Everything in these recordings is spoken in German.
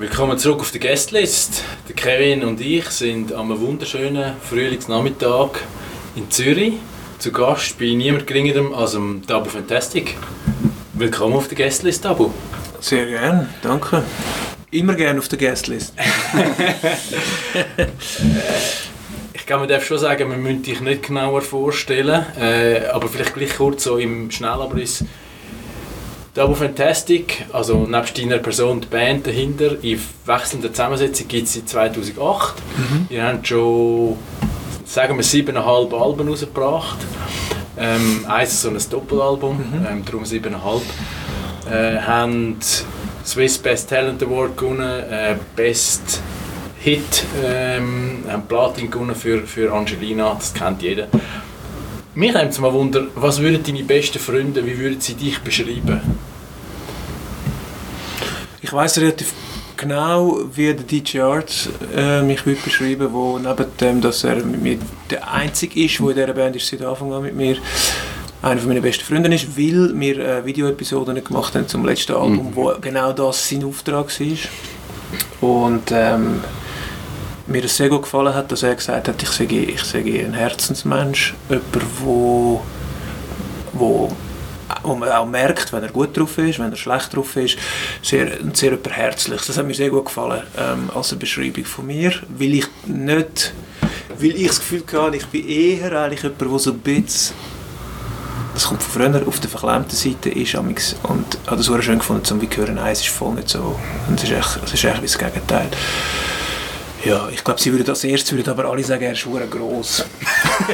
Willkommen zurück auf der Guestlist. Der Kevin und ich sind am wunderschönen Frühlingsnachmittag in Zürich. Zu Gast bei niemand geringerem als dem Tabu Fantastic. Willkommen auf der Guestlist, Tabu. Sehr gern, danke. Immer gern auf der Guestlist. ich glaube, man darf schon sagen, wir müssen dich nicht genauer vorstellen, äh, aber vielleicht gleich kurz so im Schnellabriss. Double Fantastic, also nebst deiner Person die Band dahinter, in wechselnder Zusammensetzung gibt es seit 2008. Mhm. Ihr habt schon, sagen wir, siebeneinhalb Alben rausgebracht. Ähm, eins so ein Doppelalbum, mhm. ähm, darum siebeneinhalb. Äh, haben Swiss Best Talent Award gewonnen, äh, Best Hit, ähm, haben Platin gewonnen für, für Angelina, das kennt jeder. Mich nimmt es mal Wunder, was würden deine besten Freunde, wie würden sie dich beschreiben? Ich weiß relativ genau, wie der DJ Arts äh, mich würde beschreiben wo neben dem, dass er mit mir der Einzige ist, der in dieser Band ist seit Anfang an mit mir einer meiner besten Freunde ist, weil wir äh, Videoepisoden gemacht haben zum letzten Album, mhm. wo genau das sein Auftrag war. Und ähm, mir das sehr gut gefallen hat, dass er gesagt hat, ich sei, ich sei ein Herzensmensch, jemand, wo, wo, wo man auch merkt, wenn er gut drauf ist, wenn er schlecht drauf ist, sehr, sehr jemand Herzliches. Das hat mir sehr gut gefallen ähm, als eine Beschreibung von mir, weil ich nicht, weil ich das Gefühl hatte, ich bin eher eigentlich jemand, der so ein bisschen das kommt von früher auf der verklemmten Seite ist amix und habe das auch schön gefunden, zum wie hören, nein, es ist voll nicht so es ist echt, es ist echt das Gegenteil. Ja, ich glaube, sie würden als erstes würden aber alle sagen, er ist schwer gross.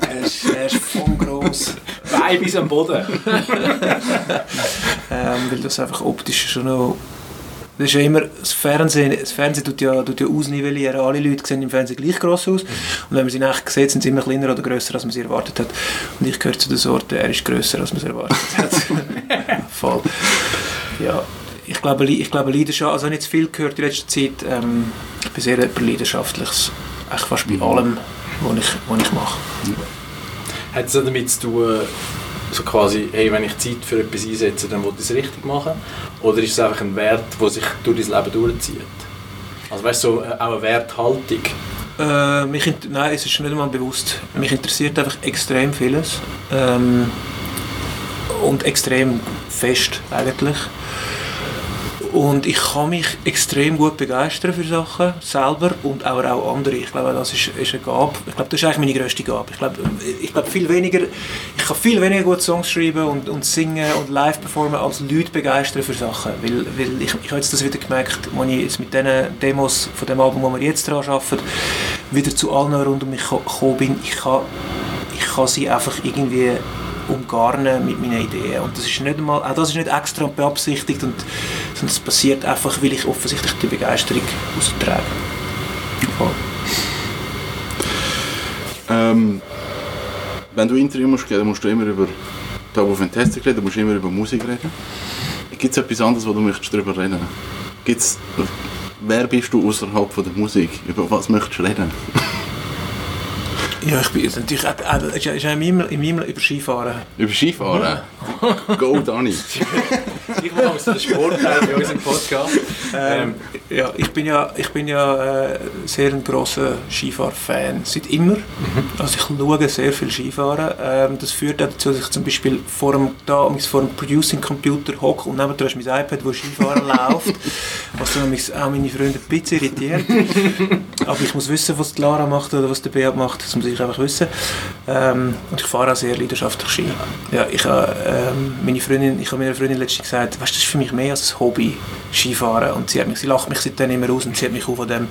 er, ist, er ist voll gross. Bein bis am Boden. ähm, weil das einfach optisch schon noch das ist ja immer, das Fernsehen, das Fernsehen tut ja, tut ja ausnivellieren. Alle Leute sehen im Fernsehen gleich gross aus. Und wenn man sie nachher sieht, sind sie immer kleiner oder grösser, als man sie erwartet hat. Und ich gehöre zu der Sorte, er ist grösser, als man es erwartet hat. Voll. Ja, ich glaube, ich glaube Leidenschaft, also ich habe nicht zu viel gehört in letzter Zeit. Ähm, ich bin sehr leidenschaftlich, eigentlich fast bei allem, was ich, was ich mache. Hat es damit zu tun, so quasi, hey, wenn ich Zeit für etwas einsetze, dann will ich es richtig machen? Oder ist es einfach ein Wert, der sich durch dein Leben durchzieht? Also weißt du, so, äh, auch eine Werthaltung? Äh, mich, nein, es ist nicht einmal bewusst. Mich interessiert einfach extrem vieles. Ähm, und extrem fest eigentlich. Und ich kann mich extrem gut begeistern für Sachen, selber und auch, auch andere. Ich glaube, das ist, ist eine Gabe. Ich glaube, das ist eigentlich meine grösste Gabe. Ich glaube, ich glaube viel weniger, ich kann viel weniger gut Songs schreiben und, und singen und live performen, als Leute begeistern für Sachen. Weil, weil ich, ich habe jetzt das wieder gemerkt, als ich jetzt mit den Demos von dem Album, wo wir jetzt daran arbeiten, wieder zu allen rund um mich gekommen bin. Ich kann, ich kann sie einfach irgendwie umgarnen mit meinen Ideen. Und das ist nicht einmal, auch das ist nicht extra beabsichtigt, und, sondern es passiert einfach, weil ich offensichtlich die Begeisterung austrage. Ähm, wenn du Interview musst geben, musst du immer über Tabu Fantastic reden, musst du immer über Musik reden. Gibt es etwas anderes, wo du möchtest darüber reden? Gibt's, wer bist du außerhalb der Musik? Über was möchtest du reden? Ja, ich bin natürlich auch, auch, ist, ist in, meinem, in meinem über Skifahren. Über Skifahren? Go, Dani! ich mache aus der Sportteil bei unserem Podcast. Ähm, ja, ich bin ja, ich bin ja äh, sehr ein grosser Skifahr-Fan, seit immer. Mhm. Also ich schaue sehr viel Skifahren. Ähm, das führt auch dazu, dass ich zum Beispiel vor dem, da, vor dem Producing-Computer hocke und nebenan ist mein iPad, wo Skifahren läuft, was dann auch meine Freunde ein bisschen irritiert. Aber ich muss wissen, was Lara macht oder was der Beat macht, das muss ich einfach wissen. Ähm, und ich fahre auch sehr leidenschaftlich Ski. Ja, ich habe ähm, meine Freundin, ich habe meiner Freundin letztens gesagt, weißt, das ist für mich mehr als ein Hobby, Skifahren. Und sie, hat mich, sie lacht mich seitdem immer aus und sie hat mich auf von dem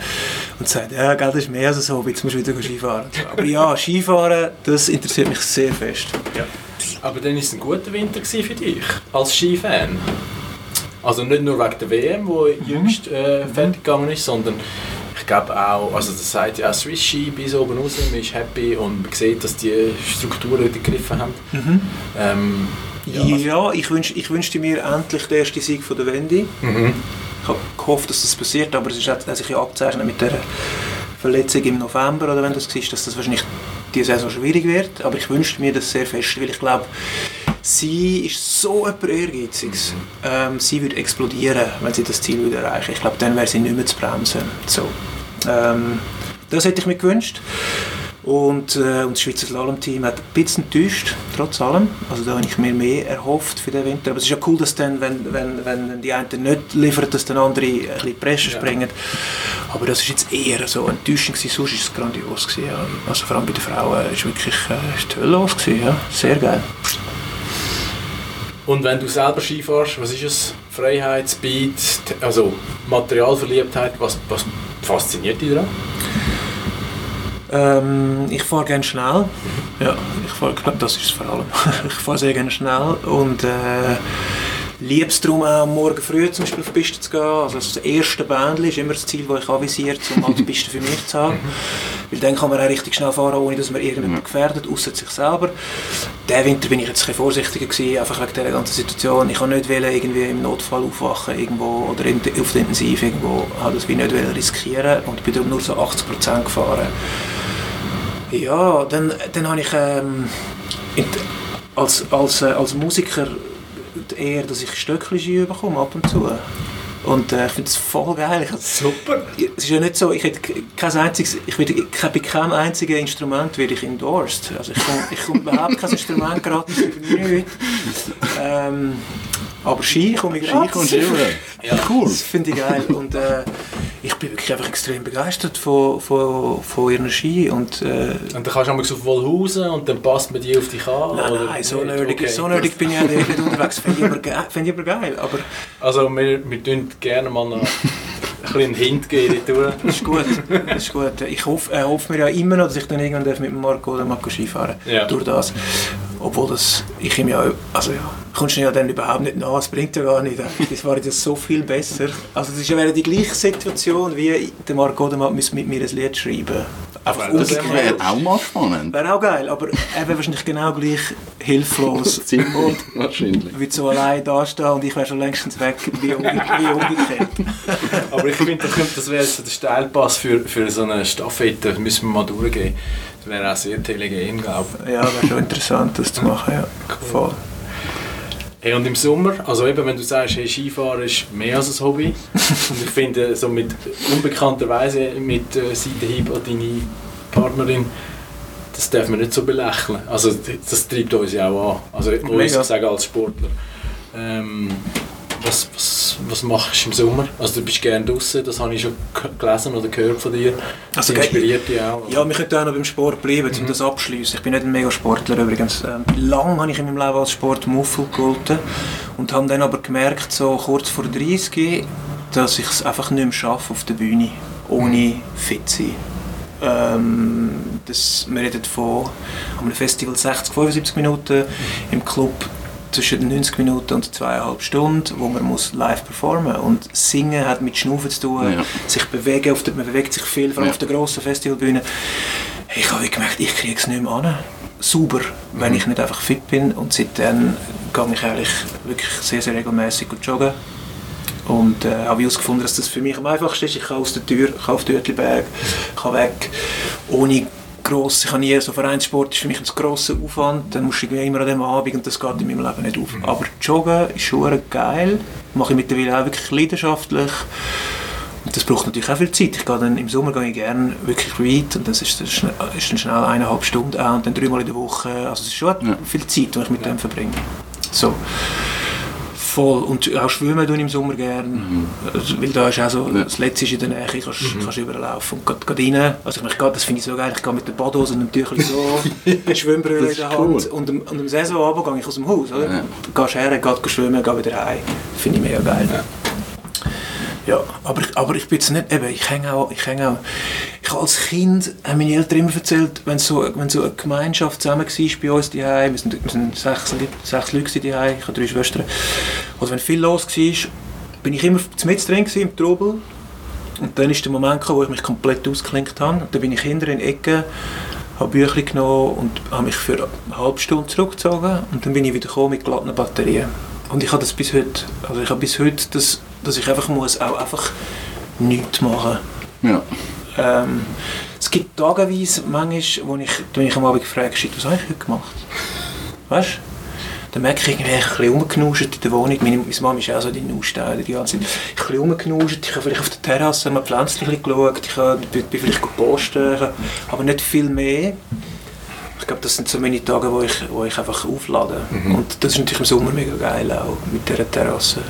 und sagt, ja, gell, das ist mehr als ein Hobby, jetzt musst du wieder Skifahren. Aber ja, Skifahren, das interessiert mich sehr fest. Ja. Aber dann war es ein guter Winter für dich, als Skifan? Also nicht nur wegen der WM, die jüngst äh, fertig gegangen ist, sondern ich glaube auch, also das sagt ja auch Swiss Ski bis oben raus, man ist happy und man sieht, dass die Strukturen gegriffen haben. Mhm. Ähm, ja, also ja, ich, wünsch, ich wünschte mir endlich den ersten Sieg von der Wendy. Mhm. Ich habe gehofft, dass das passiert, aber es ist, hat sich ja abzeichnet mit der Verletzung im November oder wenn das war, dass das wahrscheinlich die Saison schwierig wird. Aber ich wünschte mir das sehr fest, weil ich glaube, Sie ist so etwas Ehrgeiziges. Ähm, sie würde explodieren, wenn sie das Ziel würde erreichen Ich glaube, dann wäre sie nicht mehr zu bremsen. So. Ähm, das hätte ich mir gewünscht. Und, äh, und das Schweizer Slalom-Team hat ein bisschen enttäuscht, trotz allem. Also da habe ich mir mehr erhofft für den Winter. Aber es ist ja cool, dass dann, wenn, wenn, wenn die einen nicht liefern, dass dann andere ein bisschen Presse Ja. springen. Aber das ist jetzt eher so enttäuschend gewesen. Sonst ist es grandios gewesen, ja. Also vor allem bei den Frauen ist wirklich äh, ist die Hölle los gewesen, ja. Sehr geil. Und wenn du selber Ski fährst, was ist es? Freiheit, Speed, also Materialverliebtheit, was, was fasziniert dich daran? Ähm, ich fahre gerne schnell. Ja, ich fahre, glaube, das ist es vor allem. ich fahre sehr gerne schnell und äh, liebe es darum auch, am morgen früh zum Beispiel auf die Piste zu gehen. Also das erste Bändchen ist immer das Ziel, das ich avisiert, um halt die Piste für mich zu haben. Weil dann kann man auch richtig schnell fahren, ohne dass man irgendjemanden gefährdet, außer sich selber. Diesen Winter bin ich jetzt ein bisschen vorsichtiger gewesen, einfach wegen dieser ganzen Situation. Ich wollte nicht wollen, irgendwie im Notfall aufwachen irgendwo oder in, auf der Intensiv irgendwo, habe das wie nicht wollen riskieren und bin darum nur so 80% gefahren. Ja, dann, dann habe ich ähm, als, als, äh, als Musiker eher, dass ich Stöckchen bekomme ab und zu. Und äh, ich finde es voll geil. Ich, Super! es ist ja nicht so, ich hätte kein einziges, ich werde, bei keinem einzigen Instrument werde ich endorsed. Also ich komme ich komme überhaupt kein Instrument gratis über nichts. Ähm, aber Ski komme ich Ski kommst du immer. Ja. Cool. Das finde ich geil. Und äh, ich bin wirklich einfach extrem begeistert von, von, von ihren Ski. Und, äh, Und dann kannst du einmal auf Wollhausen und dann passt man die auf dich an? nein, oder nein, so nicht? nerdig, Okay. so nerdig bin ich auch nicht unterwegs. Finde ich, aber ge- finde ich aber geil. Aber Also wir, wir tun gerne mal noch ein bisschen Hint geben das ist gut. Das ist gut. Ich hoffe, äh, hoffe mir ja immer noch, dass ich dann irgendwann darf mit dem Marco oder Marco Skifahren Ja. Durch das. Obwohl das, ich ihm ja, also ja, kommst du ja dann überhaupt nicht nach, es bringt ja gar nicht. Das war ja so viel besser. Also das ist ja die gleiche Situation, wie der Marco oder müsste mit mir ein Lied schreiben. Einfach Das wäre auch mal spannend. Wäre auch geil, aber er wäre wahrscheinlich genau gleich hilflos. Ziemlich wahrscheinlich. Würde so allein dastehen und ich wäre schon längstens weg, wie, umge wie umgekehrt. Aber ich finde, das, könnte- das wäre so der Steilpass für, für so eine Staffette, das müssen wir mal durchgehen. Das wäre auch sehr telegen, glaube ich. Ja, wäre schon interessant, das zu machen, ja. Voll. Hey, und im Sommer, also eben, wenn du sagst, hey, Skifahren ist mehr als ein Hobby. und ich finde, so mit unbekannterweise mit äh, Seitenhieb an deine Partnerin, das darf man nicht so belächeln. Also das treibt uns ja auch an. Also uns, ich sage als Sportler. Ähm, was, was, was machst du im Sommer? Also du bist gerne draußen, das habe ich schon gelesen oder gehört von dir. Das Also, inspiriert dich auch. Ja, wir könnten auch noch beim Sport bleiben, um das abschließen. Ich bin nicht ein Mega-Sportler übrigens. Ähm, lang habe ich in meinem Leben als Sport Muffel gehalten und habe dann aber gemerkt, so kurz vor 30, dass ich es einfach nicht mehr schaffe auf der Bühne, ohne fit zu sein. Ähm, das, wir reden von einem Festival 60, 75 Minuten, im Club zwischen 90 Minuten und zweieinhalb Stunden, wo man muss live performen und Singen hat mit Schnaufen zu tun, Ja. sich bewegen, auf der, man bewegt sich viel, vor allem Ja. auf der grossen Festivalbühne. Ich habe gemerkt, ich kriege es nicht mehr an, sauber, wenn Mhm. ich nicht einfach fit bin und seitdem gehe ich eigentlich wirklich sehr, sehr regelmäßig joggen und äh, habe herausgefunden, dass das für mich am einfachsten ist. Ich kann aus der Tür, kann auf den Uetliberg, kann weg, ohne gross, ich habe nie, so Vereinssport ist für mich ein grosser Aufwand, dann musst du immer an dem Abend und das geht in meinem Leben nicht auf. Aber Joggen ist schon geil, mache ich mittlerweile auch wirklich leidenschaftlich und das braucht natürlich auch viel Zeit. Ich gehe dann, Im Sommer gehe ich gerne wirklich weit und das ist dann schnell, ist dann schnell eineinhalb Stunden auch und dann dreimal in der Woche. Also es ist schon Ja. viel Zeit, die ich mit dem verbringe. So. Voll. Und auch schwimmen tue ich im Sommer gerne. Also, weil da ist auch so, Ja. das Letzte ist in der Nähe, kannst, kannst überall laufen. Und gerade, rein, also ich gerade, das finde ich so geil, ich gehe mit der Badhose und einem Tüchel so, eine Schwimmbrille in der Hand cool. und, am- und am Saisonabend gehe ich aus dem Haus. Oder? Ja. Gehst her, gehst schwimmen, geh wieder heim. Finde ich mega geil. Ja, aber, ich- aber ich bin jetzt nicht, eben, ich hänge auch, ich hänge auch, ich als Kind, haben meine Eltern immer erzählt, wenn so, wenn so eine Gemeinschaft zusammen war bei uns daheim, wir sind, wir sind sechs, sechs Leute daheim, ich habe drei Schwestern, oder wenn viel los war, bin ich immer mit drin im Trubel. Und dann ist der Moment gekommen, wo ich mich komplett ausgeklinkt habe. Und dann bin ich hinter in Ecke, habe Bücher genommen und habe mich für eine halbe Stunde zurückgezogen. Und dann bin ich wieder gekommen mit glatten Batterien. Und ich habe das bis heute, also ich habe bis heute, das, dass ich einfach muss auch einfach nichts machen. Ja. Ähm, es gibt tageweise manchmal, wo ich, wenn ich am Abend gefragt shit, was habe ich heute gemacht? Weißt du? dann merke ich irgendwie, ich ein bisschen rumgenuscht in der Wohnung. Meine, meine Mama ist auch so die Nusssteine die ganze Zeit. Ich habe ein bisschen rumgenuscht, ich habe vielleicht auf der Terrasse mal Pflänzchen geschaut, ich habe, bin, bin vielleicht gepostet, aber nicht viel mehr. Ich glaube, das sind so meine Tage, wo ich, wo ich einfach auflade. Mhm. Und das ist natürlich im Sommer mega geil, auch mit dieser Terrasse.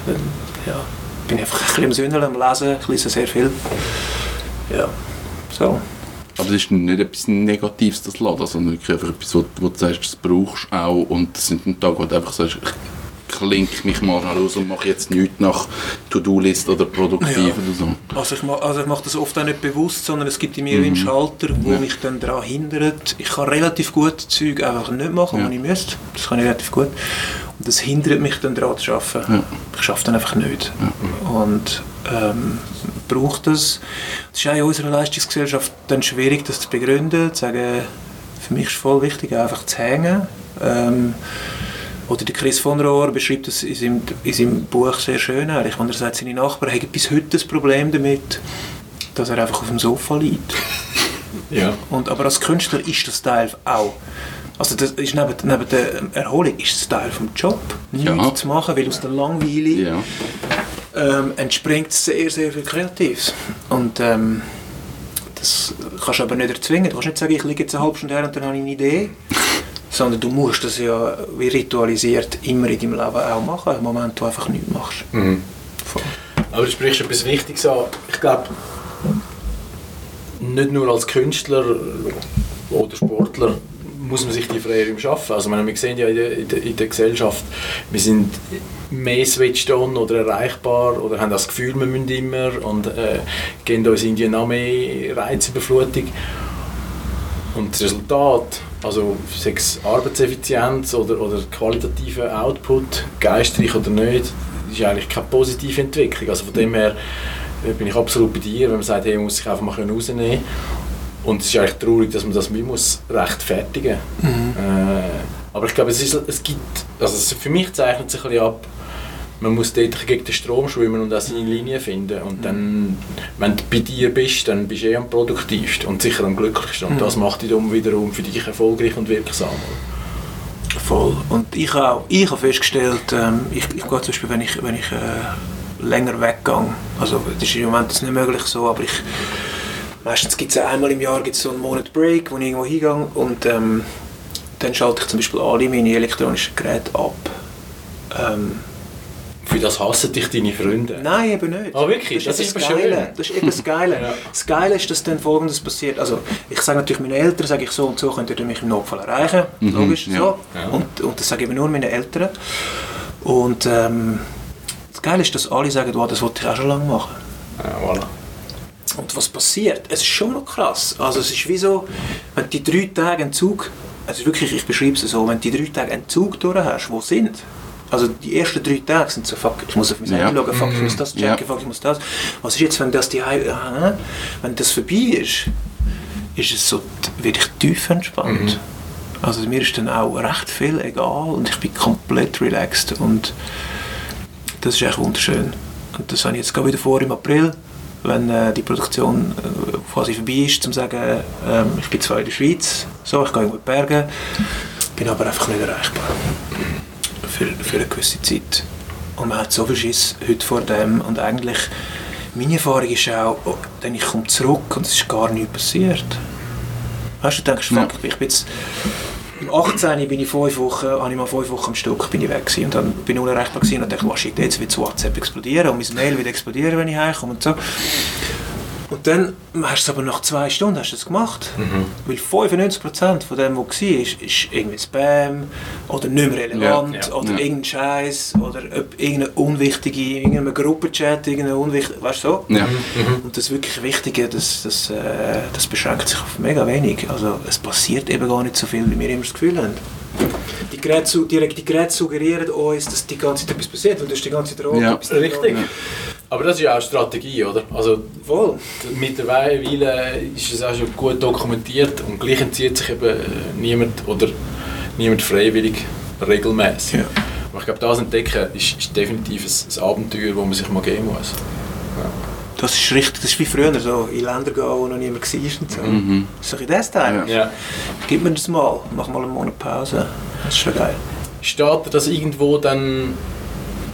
Ja, bin einfach ein bisschen im Sünneln, am Lesen, ich lese sehr viel. Ja, so. Aber das ist nicht etwas Negatives, das Laden, sondern wirklich einfach etwas, wo, wo du sagst, das brauchst du auch und das sind Tage, wo du einfach sagst, ich klinke mich mal raus und mache jetzt nichts nach To-Do-List oder produktiv ja. oder so. Also ich, mache, also ich mache das oft auch nicht bewusst, sondern es gibt in mir mhm. einen Schalter, der ja. mich dann daran hindert. Ich kann relativ gut Zeug einfach nicht machen, ja. was ich müsste. Das kann ich relativ gut. Das hindert mich dann daran zu arbeiten. Ja. Ich schaffe dann einfach nicht. Und ähm, braucht das. Es ist auch in unserer Leistungsgesellschaft dann schwierig, das zu begründen, zu sagen, für mich ist es voll wichtig, einfach zu hängen. Ähm, oder der Chris von Rohr beschreibt das in seinem, in seinem Buch sehr schön. Ich meine, er sagt, seine Nachbarn haben bis heute das Problem damit, dass er einfach auf dem Sofa liegt. ja. Und, aber als Künstler ist das Teil auch. Also das ist neben, neben der Erholung ist es Teil vom Job, nichts ja. zu machen, weil aus der Langweile ja ähm, entspringt sehr, sehr viel Kreatives. Und ähm, das kannst du aber nicht erzwingen. Du kannst nicht sagen, ich liege jetzt eine halbe Stunde her und dann habe ich eine Idee. Sondern du musst das ja wie ritualisiert immer in deinem Leben auch machen, im Moment, wo du einfach nichts machst. Mhm. Aber du sprichst etwas Wichtiges an. Ich glaube, nicht nur als Künstler oder Sportler muss man sich die Freiräume schaffen. Also meine, wir sehen ja in der, in, der, Gesellschaft, wir sind mehr switched on oder erreichbar oder haben das Gefühl, wir müssen immer und äh, gehen uns in die noch mehr Reizüberflutung. Und das Resultat, also sechs Arbeitseffizienz oder, oder qualitativer Output, geistreich oder nicht, ist eigentlich keine positive Entwicklung. Also von dem her äh, bin ich absolut bei dir, wenn man sagt, hey, man muss sich einfach mal rausnehmen und es ist eigentlich traurig, dass man das wie muss rechtfertigen muss. Mhm. Äh, aber ich glaube, es, ist, es gibt, also für mich zeichnet sich ein bisschen ab, man muss dort gegen den Strom schwimmen und auch seine Linie finden. Und dann, wenn du bei dir bist, dann bist du eh am produktivsten und sicher am glücklichsten. Und mhm. das macht dich dann wiederum für dich erfolgreich und wirksam. Voll. Und ich habe ich auch festgestellt, ähm, ich, ich gehe zum Beispiel, wenn ich, wenn ich äh, länger weggehe, also das ist im Moment nicht möglich so, aber ich Meistens gibt es einmal im Jahr gibt's so einen Monat Break, wo ich irgendwo hingehe und ähm, dann schalte ich zum Beispiel alle meine elektronischen Geräte ab. Ähm, für das hassen dich deine Freunde? Nein, eben nicht. Oh, wirklich? Das, das ist, das Geile. Das ist eben das Geile. ja. Das Geile ist, dass dann Folgendes passiert. Also, ich sage natürlich meinen Eltern, sage ich so und so, könnt ihr mich im Notfall erreichen. Mhm, Logisch, ja. so. Ja. Und, und das sage ich eben nur meinen Eltern. Und ähm, das Geile ist, dass alle sagen, oh, das wollte ich auch schon lange machen. Ja, voilà. Und was passiert? Es ist schon noch krass. Also es ist wie so, wenn die drei Tage einen Zug, also wirklich, ich beschreibe es so, wenn die drei Tage einen Zug durch hast, wo sind, also die ersten drei Tage sind so, fuck, ich muss auf mein ja. Handy schauen, fuck, ich muss das checken, ja. fuck, ich muss das. Was ist jetzt, wenn das die aha, wenn das vorbei ist, ist es so wirklich tief entspannt. Mhm. Also mir ist dann auch recht viel egal und ich bin komplett relaxed und das ist echt wunderschön. Und das habe ich jetzt gerade wieder vor im April wenn äh, die Produktion äh, quasi vorbei ist, zu sagen, äh, ich bin zwar in der Schweiz, so, ich gehe in die Berge, bin aber einfach nicht erreichbar für, für eine gewisse Zeit. Und man hat so viel Schiss heute vor dem und eigentlich, meine Erfahrung ist auch, oh, dann ich komme zurück und es ist gar nichts passiert. Weißt du, du denkst, fuck, ja. ich bin jetzt 18. bin ich fünf Wochen, habe ich mal fünf Wochen am Stück bin ich weg gewesen. und dann bin ich unerreichbar gewesen und dachte, was shit, jetzt wird WhatsApp explodieren und mein Mail wird explodieren, wenn ich heimkomme und so. Und dann hast du es aber nach zwei Stunden hast du es gemacht. Mhm. Weil 95% von dem, was war, ist, ist irgendwie Spam oder nicht mehr relevant ja, ja. oder ja. irgendein Scheiß oder irgendeine unwichtige, irgendeine Gruppenchat, irgendeine unwichtige, weißt du so? Ja. Mhm. Und das wirklich Wichtige, das, das, äh, das beschränkt sich auf mega wenig. Also es passiert eben gar nicht so viel, wie wir immer das Gefühl haben. Die Geräte, die, die Geräte suggerieren uns, dass die ganze Zeit etwas passiert, weil du hast die ganze Zeit rot, ja. etwas Richtig. Aber das ist ja auch Strategie, oder? Also Voll. Mittlerweile ist es auch schon gut dokumentiert und gleich entzieht sich eben äh, niemand oder niemand freiwillig regelmäßig. Ja. Aber ich glaube, das entdecken ist, ist definitiv ein, ein, Abenteuer, das man sich mal geben muss. Ja. Das ist richtig, das ist wie früher, so in Länder gehen, wo noch niemand war und so. Mhm. So in das Teil. Ja. Gib mir das mal, mach mal einen Monat Pause. Das ist schon geil. steht das irgendwo dann,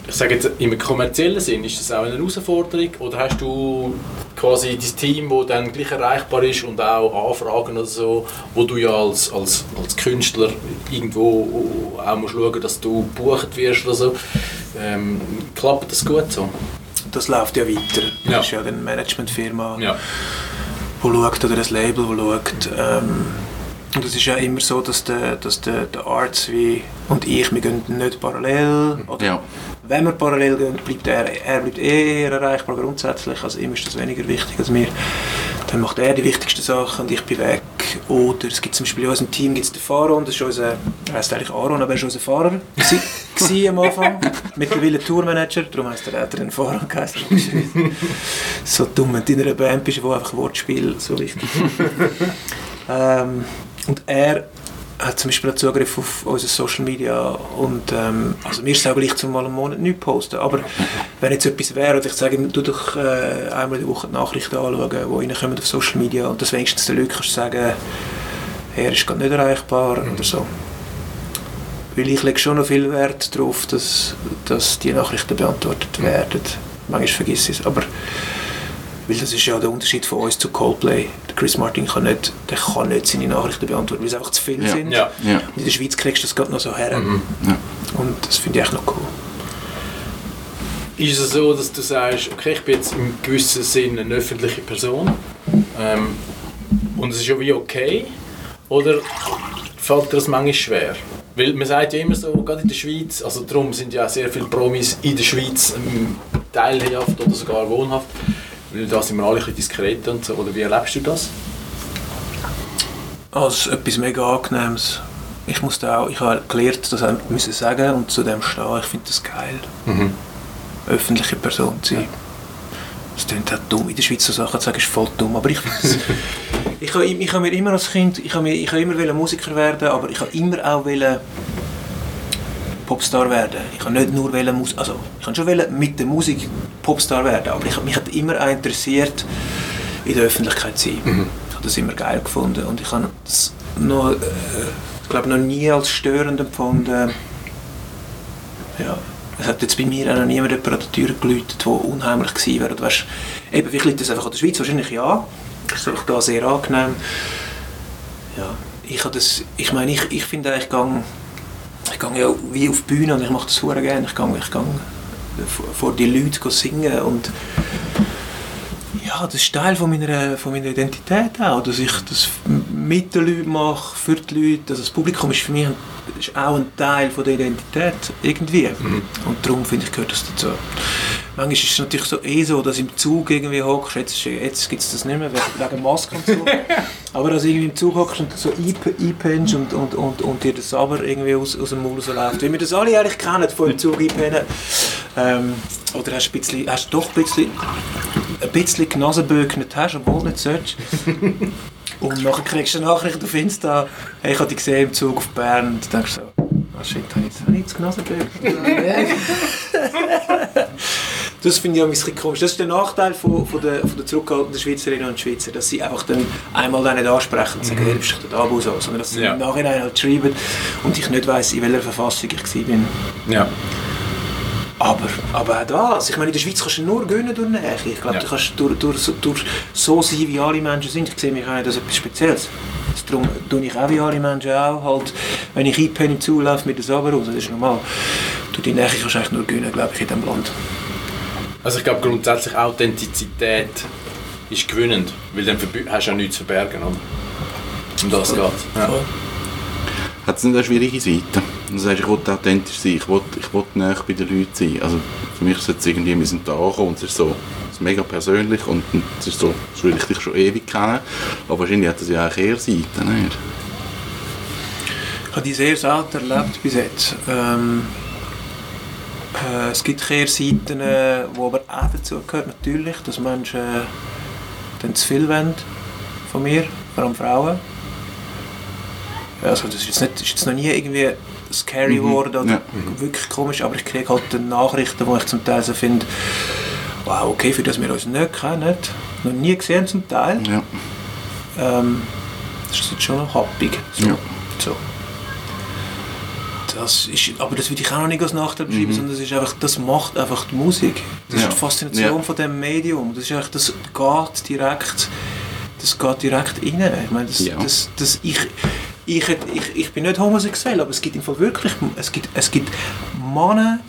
ich sage jetzt im kommerziellen Sinn, ist das auch eine Herausforderung oder hast du quasi dein Team, das dann gleich erreichbar ist und auch Anfragen oder so, wo du ja als, als, als Künstler irgendwo auch musst schauen, dass du gebucht wirst oder so. Ähm, klappt das gut so? Das läuft ja weiter. Das Ja. ist ja eine Managementfirma, Ja. wo schaut, oder ein Label, wo schaut. Ähm, und es ist ja immer so, dass der, dass der, der Arts wie und ich, wir gehen nicht parallel. Oder Ja. wenn wir parallel gehen, bleibt er, er bleibt eher erreichbar grundsätzlich. Also ihm ist das weniger wichtig als mir. Dann macht er die wichtigsten Sachen und ich bin weg. Oder es gibt zum Beispiel in unserem Team gibt's den Fahrer, das ist unser, er heisst eigentlich Aaron, aber er ist unser Fahrer. Gsi- gsi am Anfang. Mittlerweile Tourmanager, darum heisst er, er einen Fahrer geheißen. so dumm, wenn du in einer Band bist, wo einfach Wortspiel so wichtig ist. ähm, und er hat zum Beispiel auch Zugriff auf unsere Social Media und ähm, also mir ist es auch gleich zum mal einen Monat nicht posten, aber wenn jetzt etwas wäre und ich sage du doch äh, einmal in der Woche die Nachrichten anschauen, die reinkommen auf Social Media und das wenigstens den Leuten kannst sagen, er ist gerade nicht erreichbar oder so. Weil ich lege schon noch viel Wert darauf, dass, dass die Nachrichten beantwortet werden. Manchmal vergesse ich es, aber weil das ist ja der Unterschied von uns zu Coldplay. Der Chris Martin kann nicht, der kann nicht seine Nachrichten beantworten, weil es einfach zu viel Ja. sind. Ja. Ja. Und in der Schweiz kriegst du das gerade noch so her. Ja. Und das finde ich echt noch cool. Ist es so, dass du sagst, okay, ich bin jetzt im gewissen Sinn eine öffentliche Person ähm, und es ist ja wie okay? Oder fällt dir das manchmal schwer? Weil man sagt ja immer so, gerade in der Schweiz, also darum sind ja auch sehr viele Promis in der Schweiz ähm, teilhaft oder sogar wohnhaft, weil da sind wir alle ein bisschen diskret und so. Oder wie erlebst du das? Als etwas mega Angenehmes. Ich musste auch, ich habe gelernt, das müssen sagen und zu dem stehen. Ich finde das geil. Öffentliche Person zu sein. Das klingt auch dumm. In der Schweiz so Sachen zu sagen, ist voll dumm. Aber ich ich habe, ich habe mir immer als Kind, ich habe, mir, ich habe immer Musiker werden, aber ich habe immer auch wollen Popstar werden. Ich habe nicht nur wollen, also ich habe schon mit der Musik Popstar werden, aber ich, mich hat immer auch interessiert, in der Öffentlichkeit zu sein. Ich habe das immer geil gefunden und ich habe das noch, äh, ich glaube, noch nie als störend empfunden. Ja. Es hat jetzt bei mir auch noch niemand jemand an der Tür geläutet, der unheimlich gewesen wäre. Weißt, eben, vielleicht liegt das einfach an der Schweiz, wahrscheinlich ja. Das ist einfach da sehr angenehm. Ja, ich habe das, ich meine, ich, ich finde eigentlich, ich gehe, ich gehe ja wie auf die Bühne und ich mache das sehr gerne. Ich gehe, ich gehe vor- die Leute singen und ja, das ist Teil von meiner, von meiner Identität auch, dass ich das mit den Leuten mache, für die Leute. Also das Publikum ist für mich ist auch ein Teil von der Identität irgendwie. Und darum finde ich, gehört das dazu. Manchmal ist es natürlich so, eh so, dass im Zug irgendwie hockst, jetzt, jetzt gibt es das nicht mehr, wegen, Maske und so. Aber dass du irgendwie im Zug hockst und so einp- einpennst und, und, und, und dir das aber irgendwie aus, aus dem Maul so läuft. Wie wir das alle eigentlich kennen, von im Zug einpennen. Ähm, oder hast du ein bisschen, hast doch ein bisschen ein bisschen Nasenböcknet hast, obwohl du nicht sollst. Und nachher kriegst du eine Nachricht auf Insta, hey, ich habe dich gesehen im Zug auf Bern und du denkst so, ah shit, habe ich jetzt, habe ich jetzt Nasenböcknet? das finde ich auch ein bisschen komisch. Das ist der Nachteil von, von der, von der zurückgehaltenen Schweizerinnen und Schweizer, dass sie einfach dann einmal dann nicht ansprechen und sagen, hey, du bist der Abo so, sondern dass sie Ja. im Nachhinein halt schreiben und ich nicht weiss, in welcher Verfassung ich war. Ja. Aber, aber auch das, ich meine, in der Schweiz kannst du nur gönnen durch Nähe. Ich glaube, Ja. du kannst durch, durch, so- durch so sein, wie alle Menschen sind. Ich sehe mich auch nicht als etwas Spezielles. Darum tue ich auch wie alle Menschen auch, halt, wenn ich einpenne im Zulauf mit der Saber raus, das ist normal. Du die Nähe kannst du eigentlich nur gönnen, glaube ich, in diesem Land. Also ich glaube grundsätzlich Authentizität ist gewinnend, weil dann hast du ja nichts zu verbergen, oder? Um das geht ja. Voll. Hat es nicht eine schwierige Seite? Du sagst, ich will authentisch sein, ich will, ich will näher bei den Leuten sein. Also für mich ist es jetzt irgendwie, wir sind da angekommen und es ist so es ist mega persönlich und es ist so, das will ich dich schon ewig kennen. Aber wahrscheinlich hat es ja auch Kehrseiten, nicht? Ich habe die sehr selten erlebt bis jetzt. Ähm, äh, es gibt Kehrseiten, äh, wo aber auch dazu gehört natürlich, dass Menschen äh, dann zu viel wollen von mir, vor allem Frauen. Also das ist jetzt, nicht, ist jetzt noch nie irgendwie scary Mhm, geworden oder ja. wirklich komisch, aber ich kriege halt dann Nachrichten, wo ich zum Teil so finde, wow, okay, für das wir uns nicht kennen, noch nie gesehen zum Teil. Ja. Ähm, das ist jetzt schon noch happig. So. Ja. So. das ist, aber das würde ich auch noch nicht als Nachteil beschreiben, sondern das ist einfach, das macht einfach die Musik. Das Ja. ist die Faszination Ja. von dem Medium. Das ist einfach, das geht direkt, das geht direkt rein. Ich meine, das, das, das, ich, ich, ich, ich bin nicht homosexuell, aber es gibt im Fall wirklich, es gibt, es gibt Männer,